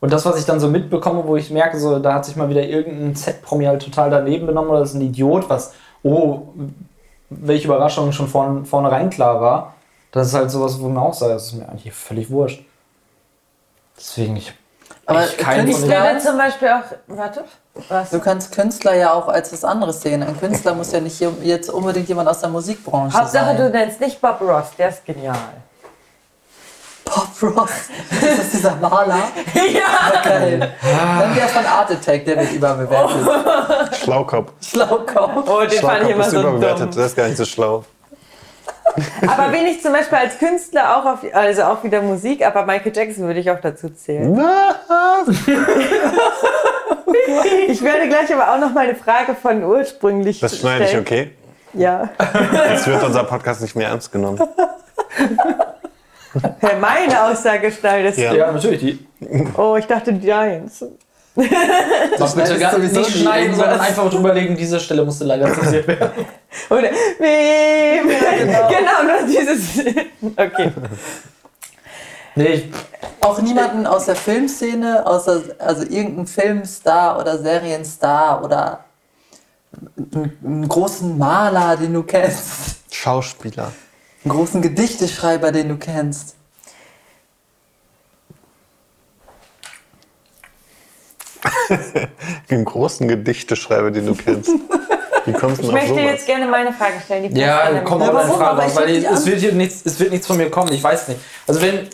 Und das, was ich dann so mitbekomme, wo ich merke, so, da hat sich mal wieder irgendein Z-Promi halt total daneben benommen oder das ist ein Idiot, was, oh, welche Überraschung schon von vornherein klar war. Das ist halt sowas, wo man auch sagt, das ist mir eigentlich völlig wurscht. Deswegen, ich Aber Ich Künstler- würde zum Beispiel auch. Warte. Was? Du kannst Künstler ja auch als was anderes sehen. Ein Künstler muss ja nicht jetzt unbedingt jemand aus der Musikbranche Hauptsache, du sein. nennst nicht Bob Ross, der ist genial. Bob Ross. Ist das dieser Maler? ja! Geil. Dann der von Art Attack, der wird überbewertet. Schlaukopf. Schlaukopf. Oh, den fand ich Schlaukopf immer ist so überbewertet, dumm. das ist gar nicht so schlau. Aber wen ich zum Beispiel als Künstler auch auf, also auch wieder Musik, aber Michael Jackson würde ich auch dazu zählen. Ich werde gleich aber auch noch mal eine Frage von ursprünglich Das schneide ich, stellen. okay? Ja. Jetzt wird unser Podcast nicht mehr ernst genommen. Ja, Meine Aussage schneidest Ja. du. Ja, natürlich. Die, Oh, ich dachte Deins. mach bitte gar nicht schneiden, sondern einfach drüber legen, diese Stelle musste leider zensiert werden. Oder wem? genau. nur dieses. Okay. Nee, ich, Auch niemanden aus der Filmszene, außer also irgendein Filmstar oder Serienstar oder einen großen Maler, den du kennst. Schauspieler. Einen großen Gedichteschreiber, den du kennst. Den großen Gedichteschreiber, den du kennst. Wie kommst du Ich auf möchte sowas? jetzt gerne meine Frage stellen. Ja, komm nämlich- mal eine warum? Frage raus, weil es wird, hier nichts, es wird nichts von mir kommen, ich weiß nicht. Also wenn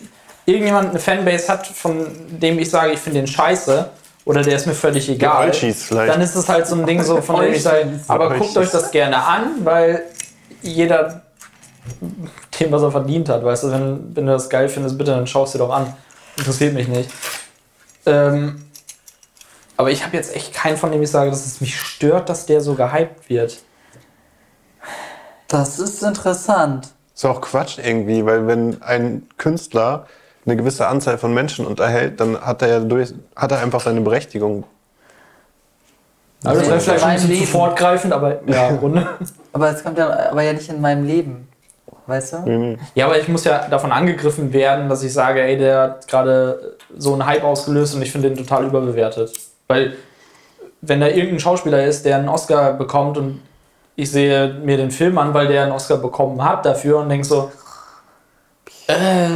irgendjemand eine Fanbase hat, von dem ich sage, ich finde den scheiße, oder der ist mir völlig egal, dann ist es halt so ein Ding so, von dem ich sage, aber guckt euch das gerne an, weil jeder dem, was er verdient hat, weißt du, wenn, wenn du das geil findest, bitte, dann schau es dir doch an. Interessiert mich nicht. Ähm, aber ich habe jetzt echt keinen, von dem ich sage, dass es mich stört, dass der so gehypt wird. Das ist interessant. Ist auch Quatsch irgendwie, weil wenn ein Künstler eine gewisse Anzahl von Menschen unterhält, dann hat er ja durch, hat er einfach seine Berechtigung. Also das wäre vielleicht ein bisschen zu fortgreifend, aber ja, Runde. Aber es kommt ja, aber ja nicht in meinem Leben. weißt du? Mhm. Ja, aber ich muss ja davon angegriffen werden, dass ich sage, ey, der hat gerade so einen Hype ausgelöst und ich finde den total überbewertet. Weil, wenn da irgendein Schauspieler ist, der einen Oscar bekommt und ich sehe mir den Film an, weil der einen Oscar bekommen hat dafür und denke so, äh,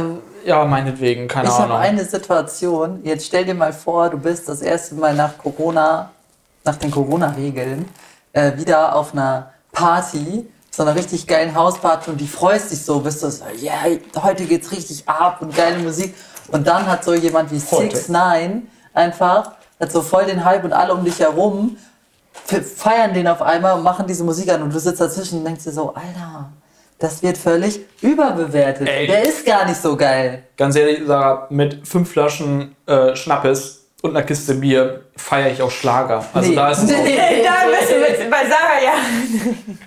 ja, meinetwegen, keine Ich habe Ahnung. eine Situation, jetzt stell dir mal vor, du bist das erste Mal nach Corona, nach den Corona-Regeln, äh, wieder auf einer Party, so einer richtig geilen Hausparty und die freust dich so, bist du so, ja, yeah, heute geht's richtig ab und geile Musik. Und dann hat so jemand wie. 6 9 einfach, hat so voll den Hype und alle um dich herum fe- feiern den auf einmal und machen diese Musik an und du sitzt dazwischen und denkst dir so, Alter, das wird völlig überbewertet. Ey. Der ist gar nicht so geil. Ganz ehrlich, Sarah, mit fünf Flaschen äh, Schnappes und einer Kiste Bier feiere ich auch Schlager. Also Nee. da ist es auch, Ey, Da bist du mit, bei Sarah ja.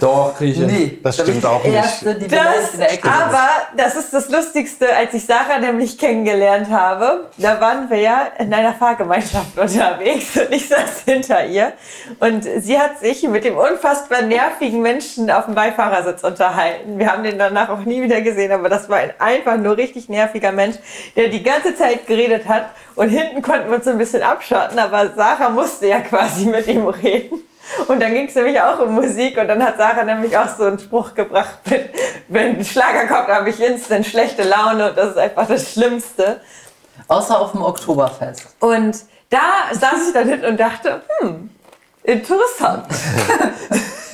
doch, hin. Nee, Das stimmt auch nicht. Erste, die Das, aber das ist das Lustigste, als ich Sarah nämlich kennengelernt habe. Da waren wir ja in einer Fahrgemeinschaft unterwegs und ich saß hinter ihr. Und sie hat sich mit dem unfassbar nervigen Menschen auf dem Beifahrersitz unterhalten. Wir haben den danach auch nie wieder gesehen, aber das war ein einfach nur richtig nerviger Mensch, der die ganze Zeit geredet hat. Und hinten konnten wir uns so ein bisschen abschotten, aber Sarah musste ja quasi mit ihm reden. Und dann ging es nämlich auch um Musik und dann hat Sarah nämlich auch so einen Spruch gebracht, wenn ein Schlager kommt, habe ich instant schlechte Laune und das ist einfach das Schlimmste. Außer auf dem Oktoberfest. Und da saß ich dann hinten und dachte, hm, interessant.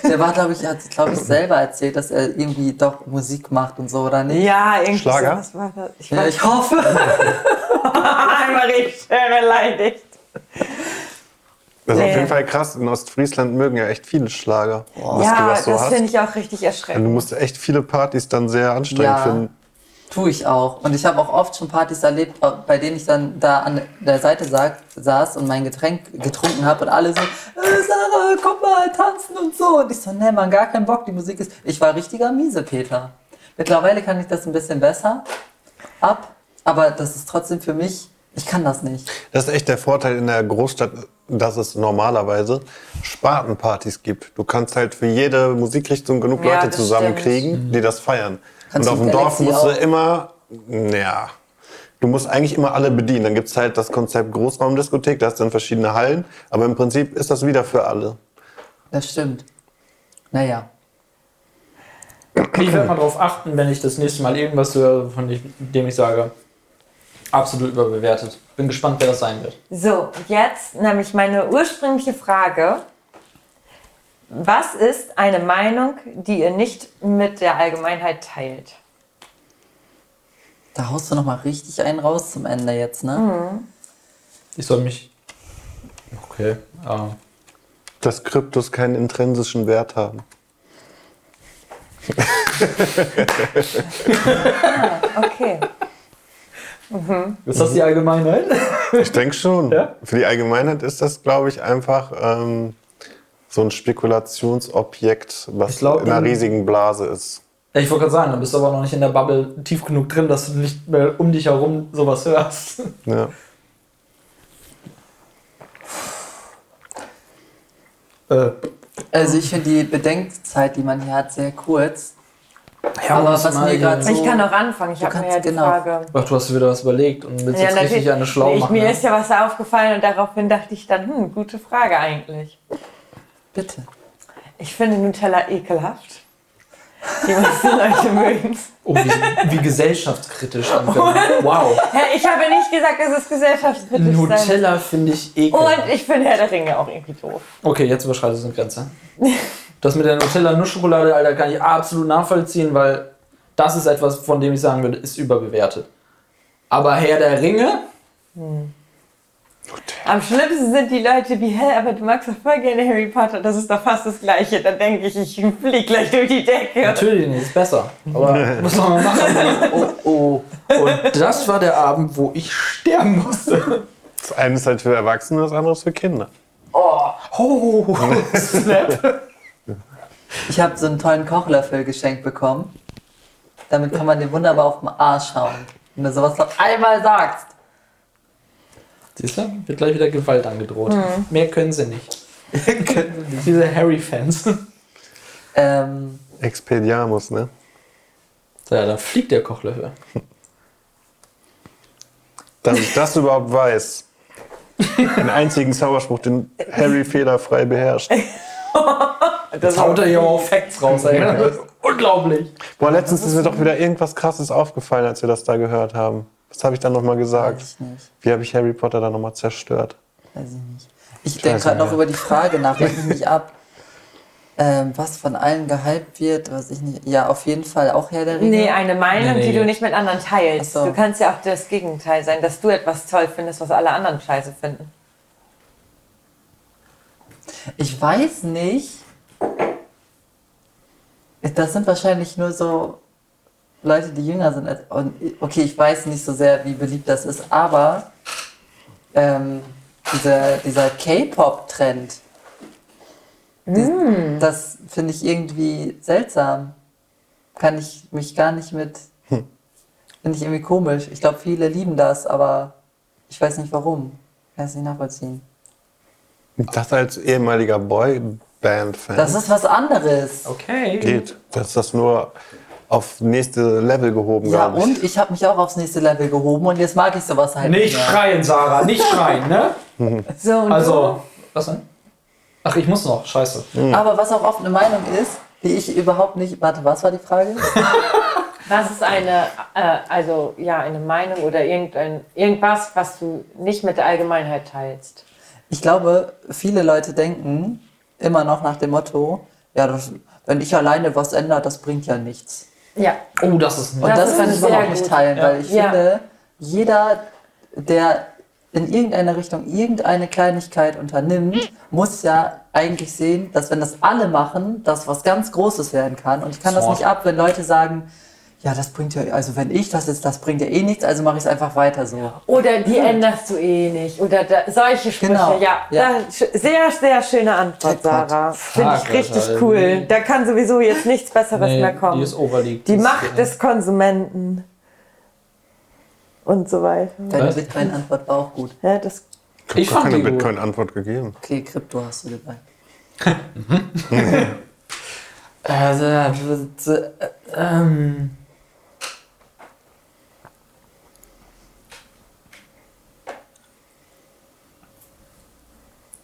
Der war, glaube ich, er hat glaube ich selber erzählt, dass er irgendwie doch Musik macht und so, oder nicht? Ja, irgendwie Schlager? sowas war das. Ich Ja, ich hoffe. einmal richtig beleidigt. Das ist Nee. auf jeden Fall krass. In Ostfriesland mögen ja echt viele Schlager. Du Ja, das so das finde ich auch richtig Du erschreckend. musst echt viele Partys dann sehr anstrengend Ja. finden. Tue ich auch. Und ich habe auch oft schon Partys erlebt, bei denen ich dann da an der Seite sa saß und mein Getränk getrunken habe und alle so, äh, Sarah, komm mal, tanzen und so. Und ich so, ne, man, gar keinen Bock, die Musik ist. Ich war richtiger miese Peter. Mittlerweile kann ich das ein bisschen besser ab, aber das ist trotzdem für mich, ich kann das nicht. Das ist echt der Vorteil in der Großstadt, dass es normalerweise Spartenpartys gibt. Du kannst halt für jede Musikrichtung genug Ja, Leute zusammenkriegen, die das feiern. Kannst Und auf dem Dorf musst du immer, naja, du musst eigentlich immer alle bedienen. Dann gibt es halt das Konzept Großraumdiskothek, da hast du dann verschiedene Hallen, aber im Prinzip ist das wieder für alle. Das stimmt. Naja. Ich werde mal darauf achten, wenn ich das nächste Mal irgendwas höre, von dem ich sage, absolut überbewertet. Bin gespannt, wer das sein wird. So, jetzt nämlich meine ursprüngliche Frage. Was ist eine Meinung, die ihr nicht mit der Allgemeinheit teilt? Da haust du noch mal richtig einen raus zum Ende jetzt, ne? Ich soll mich. Okay. ah. Dass Kryptos keinen intrinsischen Wert haben. Okay. Ist das die Allgemeinheit? Ich denke schon. Ja? Für die Allgemeinheit ist das, glaube ich, einfach ähm, so ein Spekulationsobjekt, was glaub, in einer in- riesigen Blase ist. Ja, ich wollte gerade sagen, dann bist du aber noch nicht in der Bubble tief genug drin, dass du nicht mehr um dich herum sowas hörst. Ja. Äh, Also ich finde die Bedenkzeit, die man hier hat, sehr kurz. Ja, Aber was mal mir so- Ich kann auch anfangen. Ich Du habe mir ja die genau. Frage. Ach, du hast dir wieder was überlegt und willst jetzt richtig eine schlau ich, machen. mir ja? ist ja was aufgefallen und daraufhin dachte ich dann, hm, gute Frage eigentlich. Bitte. Ich finde Nutella ekelhaft. Die meisten Leute mögen Oh, wie, wie gesellschaftskritisch. Anfängt. Wow. Ich habe nicht gesagt, dass es gesellschaftskritisch sein Nutella finde ich Und ekelhaft. ich finde Herr der Ringe auch irgendwie doof. Okay, jetzt überschreitest du eine Grenze. Das mit der Nutella-Nussschokolade, Alter, kann ich absolut nachvollziehen, weil das ist etwas, von dem ich sagen würde, ist überbewertet. Aber Herr der Ringe, Am schlimmsten sind die Leute wie, hä, aber du magst doch voll gerne Harry Potter, das ist doch fast das Gleiche. Dann denke ich, ich flieg gleich durch die Decke. natürlich nicht, ist besser. Aber muss man mal machen. Oh, oh. Und das war der Abend, wo ich sterben musste. Das eine ist halt für Erwachsene, das andere ist für Kinder. Oh, Snap. Ich habe so einen tollen Kochlöffel geschenkt bekommen. Damit kann man den wunderbar auf den Arsch hauen. Wenn du sowas noch einmal sagst. Siehst du, wird gleich wieder Gewalt angedroht. Mehr können sie nicht. Diese Harry-Fans. Ähm, Expediamus, ne? So, ja, dann fliegt der Kochlöffel. Dass ich das überhaupt weiß. Den einzigen Zauberspruch, den Harry fehlerfrei beherrscht. Das haut er hier auch Facts raus, ey. Unglaublich. Boah, letztens ist mir doch wieder irgendwas krasses aufgefallen, als wir das da gehört haben. Was habe ich dann nochmal Weiß gesagt? ich nicht. Wie habe ich Harry Potter dann nochmal zerstört? Weiß ich nicht. Ich denke Scheiße, gerade noch über die Frage nach, lenk mich nicht ab. Ähm, was von allen gehypt wird, was ich nicht. Ja, auf jeden Fall auch Herr der Ringe. Nee, eine Meinung, Nee, nee. die du nicht mit anderen teilst. So. Du kannst ja auch das Gegenteil sein, dass du etwas toll findest, was alle anderen scheiße finden. Ich weiß nicht. Das sind wahrscheinlich nur so Leute, die jünger sind. Als, und okay, ich weiß nicht so sehr, wie beliebt das ist, aber ähm, dieser, dieser K-Pop-Trend, dies- das finde ich irgendwie seltsam. Kann ich mich gar nicht mit. Finde ich irgendwie komisch. Ich glaube, viele lieben das, aber ich weiß nicht warum. Kann es nicht nachvollziehen. Das als ehemaliger Boyband-Fan Das ist was anderes. Okay. geht. Das ist das nur auf nächste Level gehoben, Ja, ich. und ich habe mich auch aufs nächste Level gehoben und jetzt mag ich sowas halt Nicht mehr. schreien, Sarah, nicht schreien, ne? So, und Also, was denn? Ach, ich muss noch, scheiße. Aber was auch oft eine Meinung ist, die ich überhaupt nicht. Warte, was war die Frage? was ist eine, äh, also ja, eine Meinung oder irgendein, irgendwas, was du nicht mit der Allgemeinheit teilst? Ich glaube, viele Leute denken immer noch nach dem Motto, ja, das, wenn ich alleine was ändere, das bringt ja nichts. Ja. Oh, das ist Und Das das, ist kann ich überhaupt nicht teilen, Ja. weil ich Ja. finde, jeder, der in irgendeine Richtung irgendeine Kleinigkeit unternimmt, muss ja eigentlich sehen, dass wenn das alle machen, das was ganz Großes werden kann. Und ich kann das Smart. nicht ab, wenn Leute sagen, ja, das bringt ja, also wenn ich das jetzt, das bringt ja eh nichts, also mache ich es einfach weiter so. Oder die änderst du eh nicht. Oder da, solche Sprüche. Genau. Ja, Ja. Sehr, sehr schöne Antwort. Sarah. Finde ich richtig Alter. cool. Da kann sowieso jetzt nichts Besseres Nee, mehr kommen. die ist overleague. Die Macht des Konsumenten. Und so weiter. Deine? Bitcoin-Antwort war auch gut. Ja, das, Ich Ich habe keine. Bitcoin-Antwort gegeben. Okay, Krypto hast du dabei. Also, äh, ähm.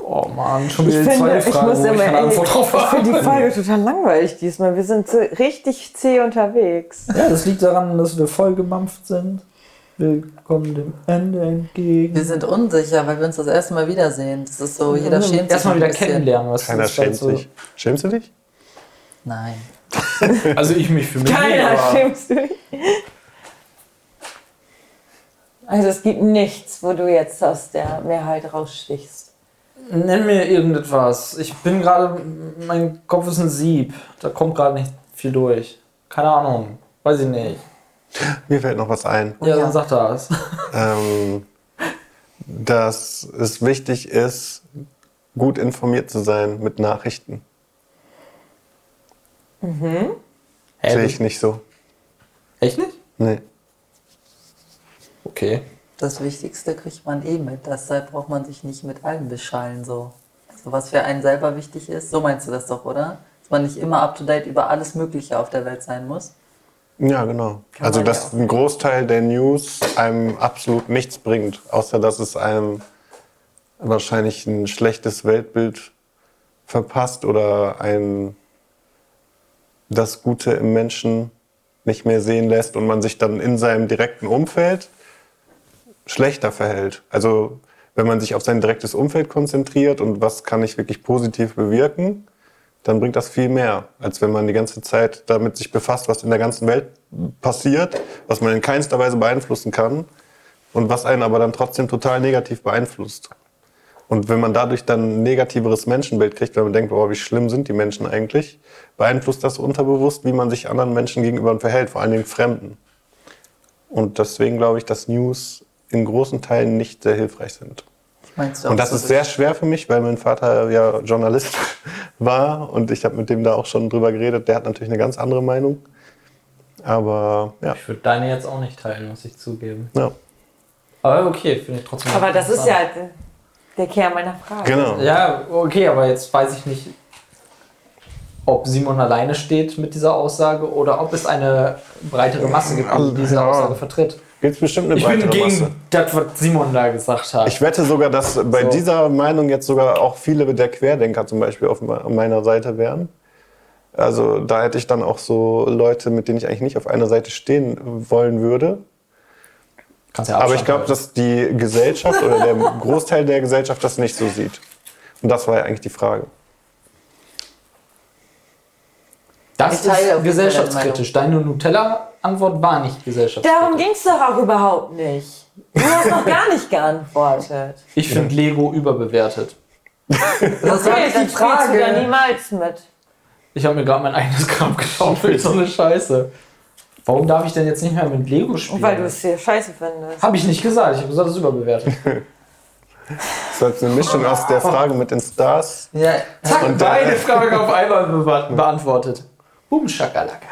Boah, Mann, schon ich wieder die finde, zweite ich Frage, muss wo ich immer, keine ey, Antwort drauf ich finde die. Folge total langweilig diesmal. Wir sind so richtig zäh unterwegs. Ja, das liegt daran, dass wir voll gemampft sind. Wir kommen dem Ende entgegen. Wir sind unsicher, weil wir uns das erste Mal wiedersehen. Das ist so, jeder schämt sich Erstmal wieder bisschen. kennenlernen. Was Keiner schämt sich. Schämst du dich? Nein. Also ich mich für mich. Keiner nicht, schämst du dich. Also es gibt nichts, wo du jetzt aus der Mehrheit rausstichst. Nenn mir irgendetwas. Ich bin gerade, mein Kopf ist ein Sieb. Da kommt gerade nicht viel durch. Keine Ahnung. Weiß ich nicht. Mir fällt noch was ein. Ja, dann sag das. ähm, dass es wichtig ist, gut informiert zu sein mit Nachrichten. Hä, Sehe ich nicht so. Echt nicht? Nee. Okay. Das Wichtigste kriegt man eh mit. Deshalb braucht man sich nicht mit allem beschallen. So. Also was für einen selber wichtig ist, so meinst du das doch, oder? Dass man nicht immer up to date über alles Mögliche auf der Welt sein muss. Ja, genau. Kann also, dass ja ein Großteil der News einem absolut nichts bringt, außer dass es einem wahrscheinlich ein schlechtes Weltbild verpasst oder ein das Gute im Menschen nicht mehr sehen lässt und man sich dann in seinem direkten Umfeld schlechter verhält. Also wenn man sich auf sein direktes Umfeld konzentriert und was kann ich wirklich positiv bewirken, dann bringt das viel mehr, als wenn man die ganze Zeit damit sich befasst, was in der ganzen Welt passiert, was man in keinster Weise beeinflussen kann und was einen aber dann trotzdem total negativ beeinflusst. Und wenn man dadurch dann ein negativeres Menschenbild kriegt, weil man denkt, oh, wie schlimm sind die Menschen eigentlich, beeinflusst das unterbewusst, wie man sich anderen Menschen gegenüber verhält, vor allen Dingen Fremden. Und deswegen glaube ich, dass News in großen Teilen nicht sehr hilfreich sind. Meinst du Und auch das so ist sehr schwer für mich, weil mein Vater ja Journalist war und ich habe mit dem da auch schon drüber geredet. Der hat natürlich eine ganz andere Meinung. Aber ja, Ich würde deine jetzt auch nicht teilen, muss ich zugeben. ja. Aber okay, finde ich trotzdem. Aber das ist ja der Kern meiner Frage. genau. Ja, okay, aber jetzt weiß ich nicht. ob Simon alleine steht mit dieser Aussage oder ob es eine breitere Masse gibt, die diese Ja. Aussage vertritt. Gibt bestimmt eine Ich bin gegen Masse. das, was Simon da gesagt hat. Ich wette sogar, dass bei So. dieser Meinung jetzt sogar auch viele der Querdenker zum Beispiel auf me- meiner Seite wären. Also da hätte ich dann auch so Leute, mit denen ich eigentlich nicht auf einer Seite stehen wollen würde. Kannst ja Aber ich glaube, dass die Gesellschaft oder der Großteil der Gesellschaft das nicht so sieht. Und das war ja eigentlich die Frage. Das auf ist gesellschaftskritisch. Deine Nutella-Antwort war nicht gesellschaftskritisch. Darum ging es doch auch überhaupt nicht. Du hast noch gar nicht geantwortet. Ich finde Lego überbewertet. Das war Okay, die spielst du da Frage. niemals mit. Ich habe mir gerade mein eigenes Grab geschaufelt, so eine Scheiße. Warum darf ich denn jetzt nicht mehr mit Lego spielen? Weil du es hier scheiße findest. Habe ich nicht gesagt. Ich habe gesagt, es ist überbewertet. Das ist eine Mischung aus der Frage mit den Stars. Ja, Zack, Und, beide Fragen auf einmal be beantwortet. Boom, Schakalaka.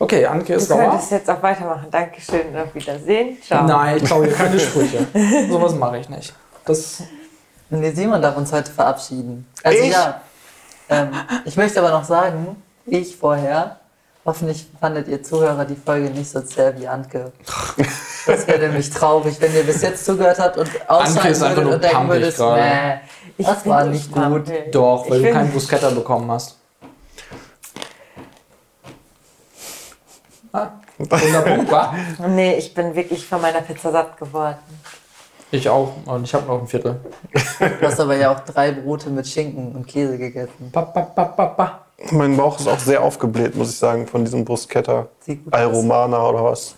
Okay, Anke Du ist sauer. könntest jetzt auch weitermachen. Dankeschön und auf Wiedersehen. Ciao. Nein, ich traue hier keine Sprüche. Sowas mache ich nicht. Das Nee, Simon darf uns heute verabschieden. Also Ich? ja. Ähm, ich möchte aber noch sagen, ich vorher, hoffentlich fandet ihr Zuhörer die Folge nicht so zäh wie Antke. Das wäre nämlich traurig, wenn ihr bis jetzt zugehört habt und ausschalten würdet und denken gerade. nee, Ich das war nicht gut. pampig. doch, weil Ich du keinen Bruschetta bekommen hast. Ah, wa? Nee, ich bin wirklich von meiner Pizza satt geworden. Ich auch. Und ich habe noch ein Viertel. Du hast aber ja auch drei Brote mit Schinken und Käse gegessen. Ba, ba, ba, ba, ba. Mein Bauch ist auch sehr aufgebläht, muss ich sagen, von diesem Bruschetta. Sieht gut aus. Alromana oder was.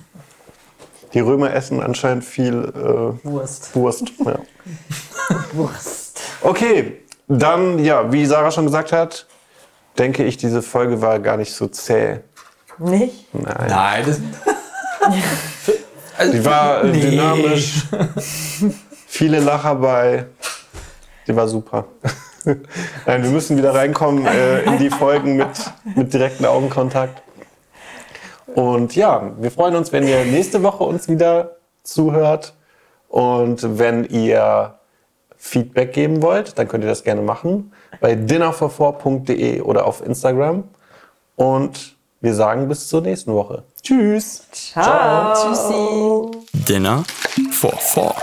Die Römer essen anscheinend viel Wurst. äh, Wurst. Ja. Wurst. Okay, dann, ja, wie Sarah schon gesagt hat, denke ich, diese Folge war gar nicht so zäh. Nicht? Nein. Nein, das. Die war äh, Nee. dynamisch. Viele Lacher bei. Die war super. Nein, wir müssen wieder reinkommen äh, in die Folgen mit, mit direktem Augenkontakt. Und ja, wir freuen uns, wenn ihr nächste Woche uns wieder zuhört. Und wenn ihr Feedback geben wollt, dann könnt ihr das gerne machen bei dinnerfor4.de oder auf Instagram. Und wir sagen bis zur nächsten Woche. Tschüss. Ciao. Tschüssi. Dinner for Four.